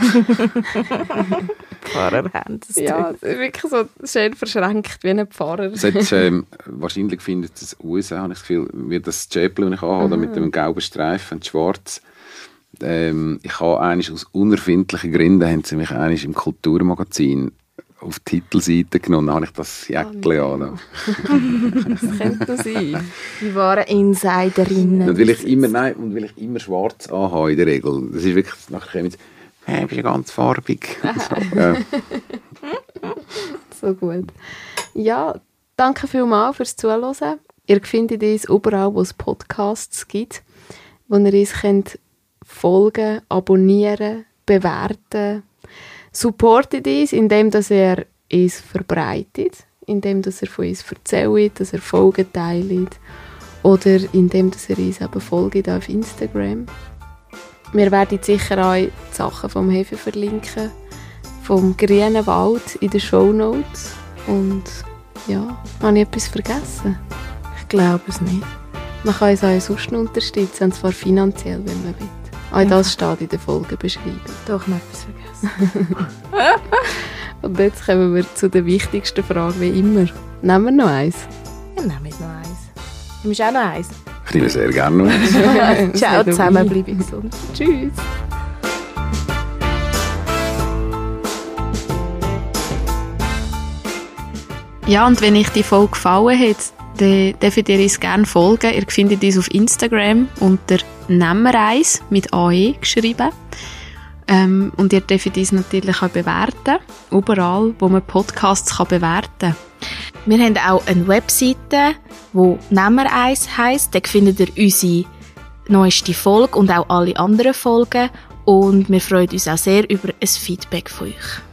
Pfarrerhand. Ja, wirklich so schön verschränkt wie ein Pfarrer. Hat, ähm, wahrscheinlich findet es USA, habe ich das Gefühl, wie das Chapel, das ich habe, mit dem gelben Streifen und schwarz ähm, ich habe eigentlich aus unerfindlichen Gründen haben sie mich eigentlich im Kulturmagazin auf die Titelseite genommen, dann habe ich das Jäckchen oh, an. das könnte sein. Die waren Insiderinnen. Und weil ich immer, nein, und weil ich immer schwarz anhabe in der Regel. Das ist wirklich, nachher kommen jetzt, hey, bist du ganz farbig. so, ja. so gut. Ja, danke vielmals fürs Zuhören. Ihr findet uns überall, wo es Podcasts gibt, wo ihr uns könnt folgen, abonnieren, bewerten. Supportet uns, indem dass er uns verbreitet, indem dass er von uns erzählt, dass er Folgen teilt oder indem dass er uns eben folgt auf Instagram. Wir werden sicher auch die Sachen vom Hefe verlinken, vom grünen Wald in den Show Notes. Und ja, habe ich etwas vergessen? Ich glaube es nicht. Man kann uns auch sonst unterstützen, und zwar finanziell, wenn man will. Auch das steht in der Folgenbeschreibung. Doch, noch etwas vergessen. Und jetzt kommen wir zu der wichtigsten Frage wie immer. Nehmen wir noch eins? Ja, nehmen wir noch eins. Du bist auch noch eins. Ich nehme sehr gerne noch eins. Ciao zusammen, bleibe gesund. Tschüss. Ja, und wenn euch die Folge gefallen hat, dann dürft ihr uns gerne folgen. Ihr findet uns auf Instagram unter Nemmereis mit AE geschrieben. Ähm, und ihr dürft uns natürlich auch bewerten. Überall, wo man Podcasts kann bewerten kann. Wir haben auch eine Webseite, die Nemmereis heisst. Da findet ihr unsere neueste Folge und auch alle anderen Folgen. Und wir freuen uns auch sehr über ein Feedback von euch.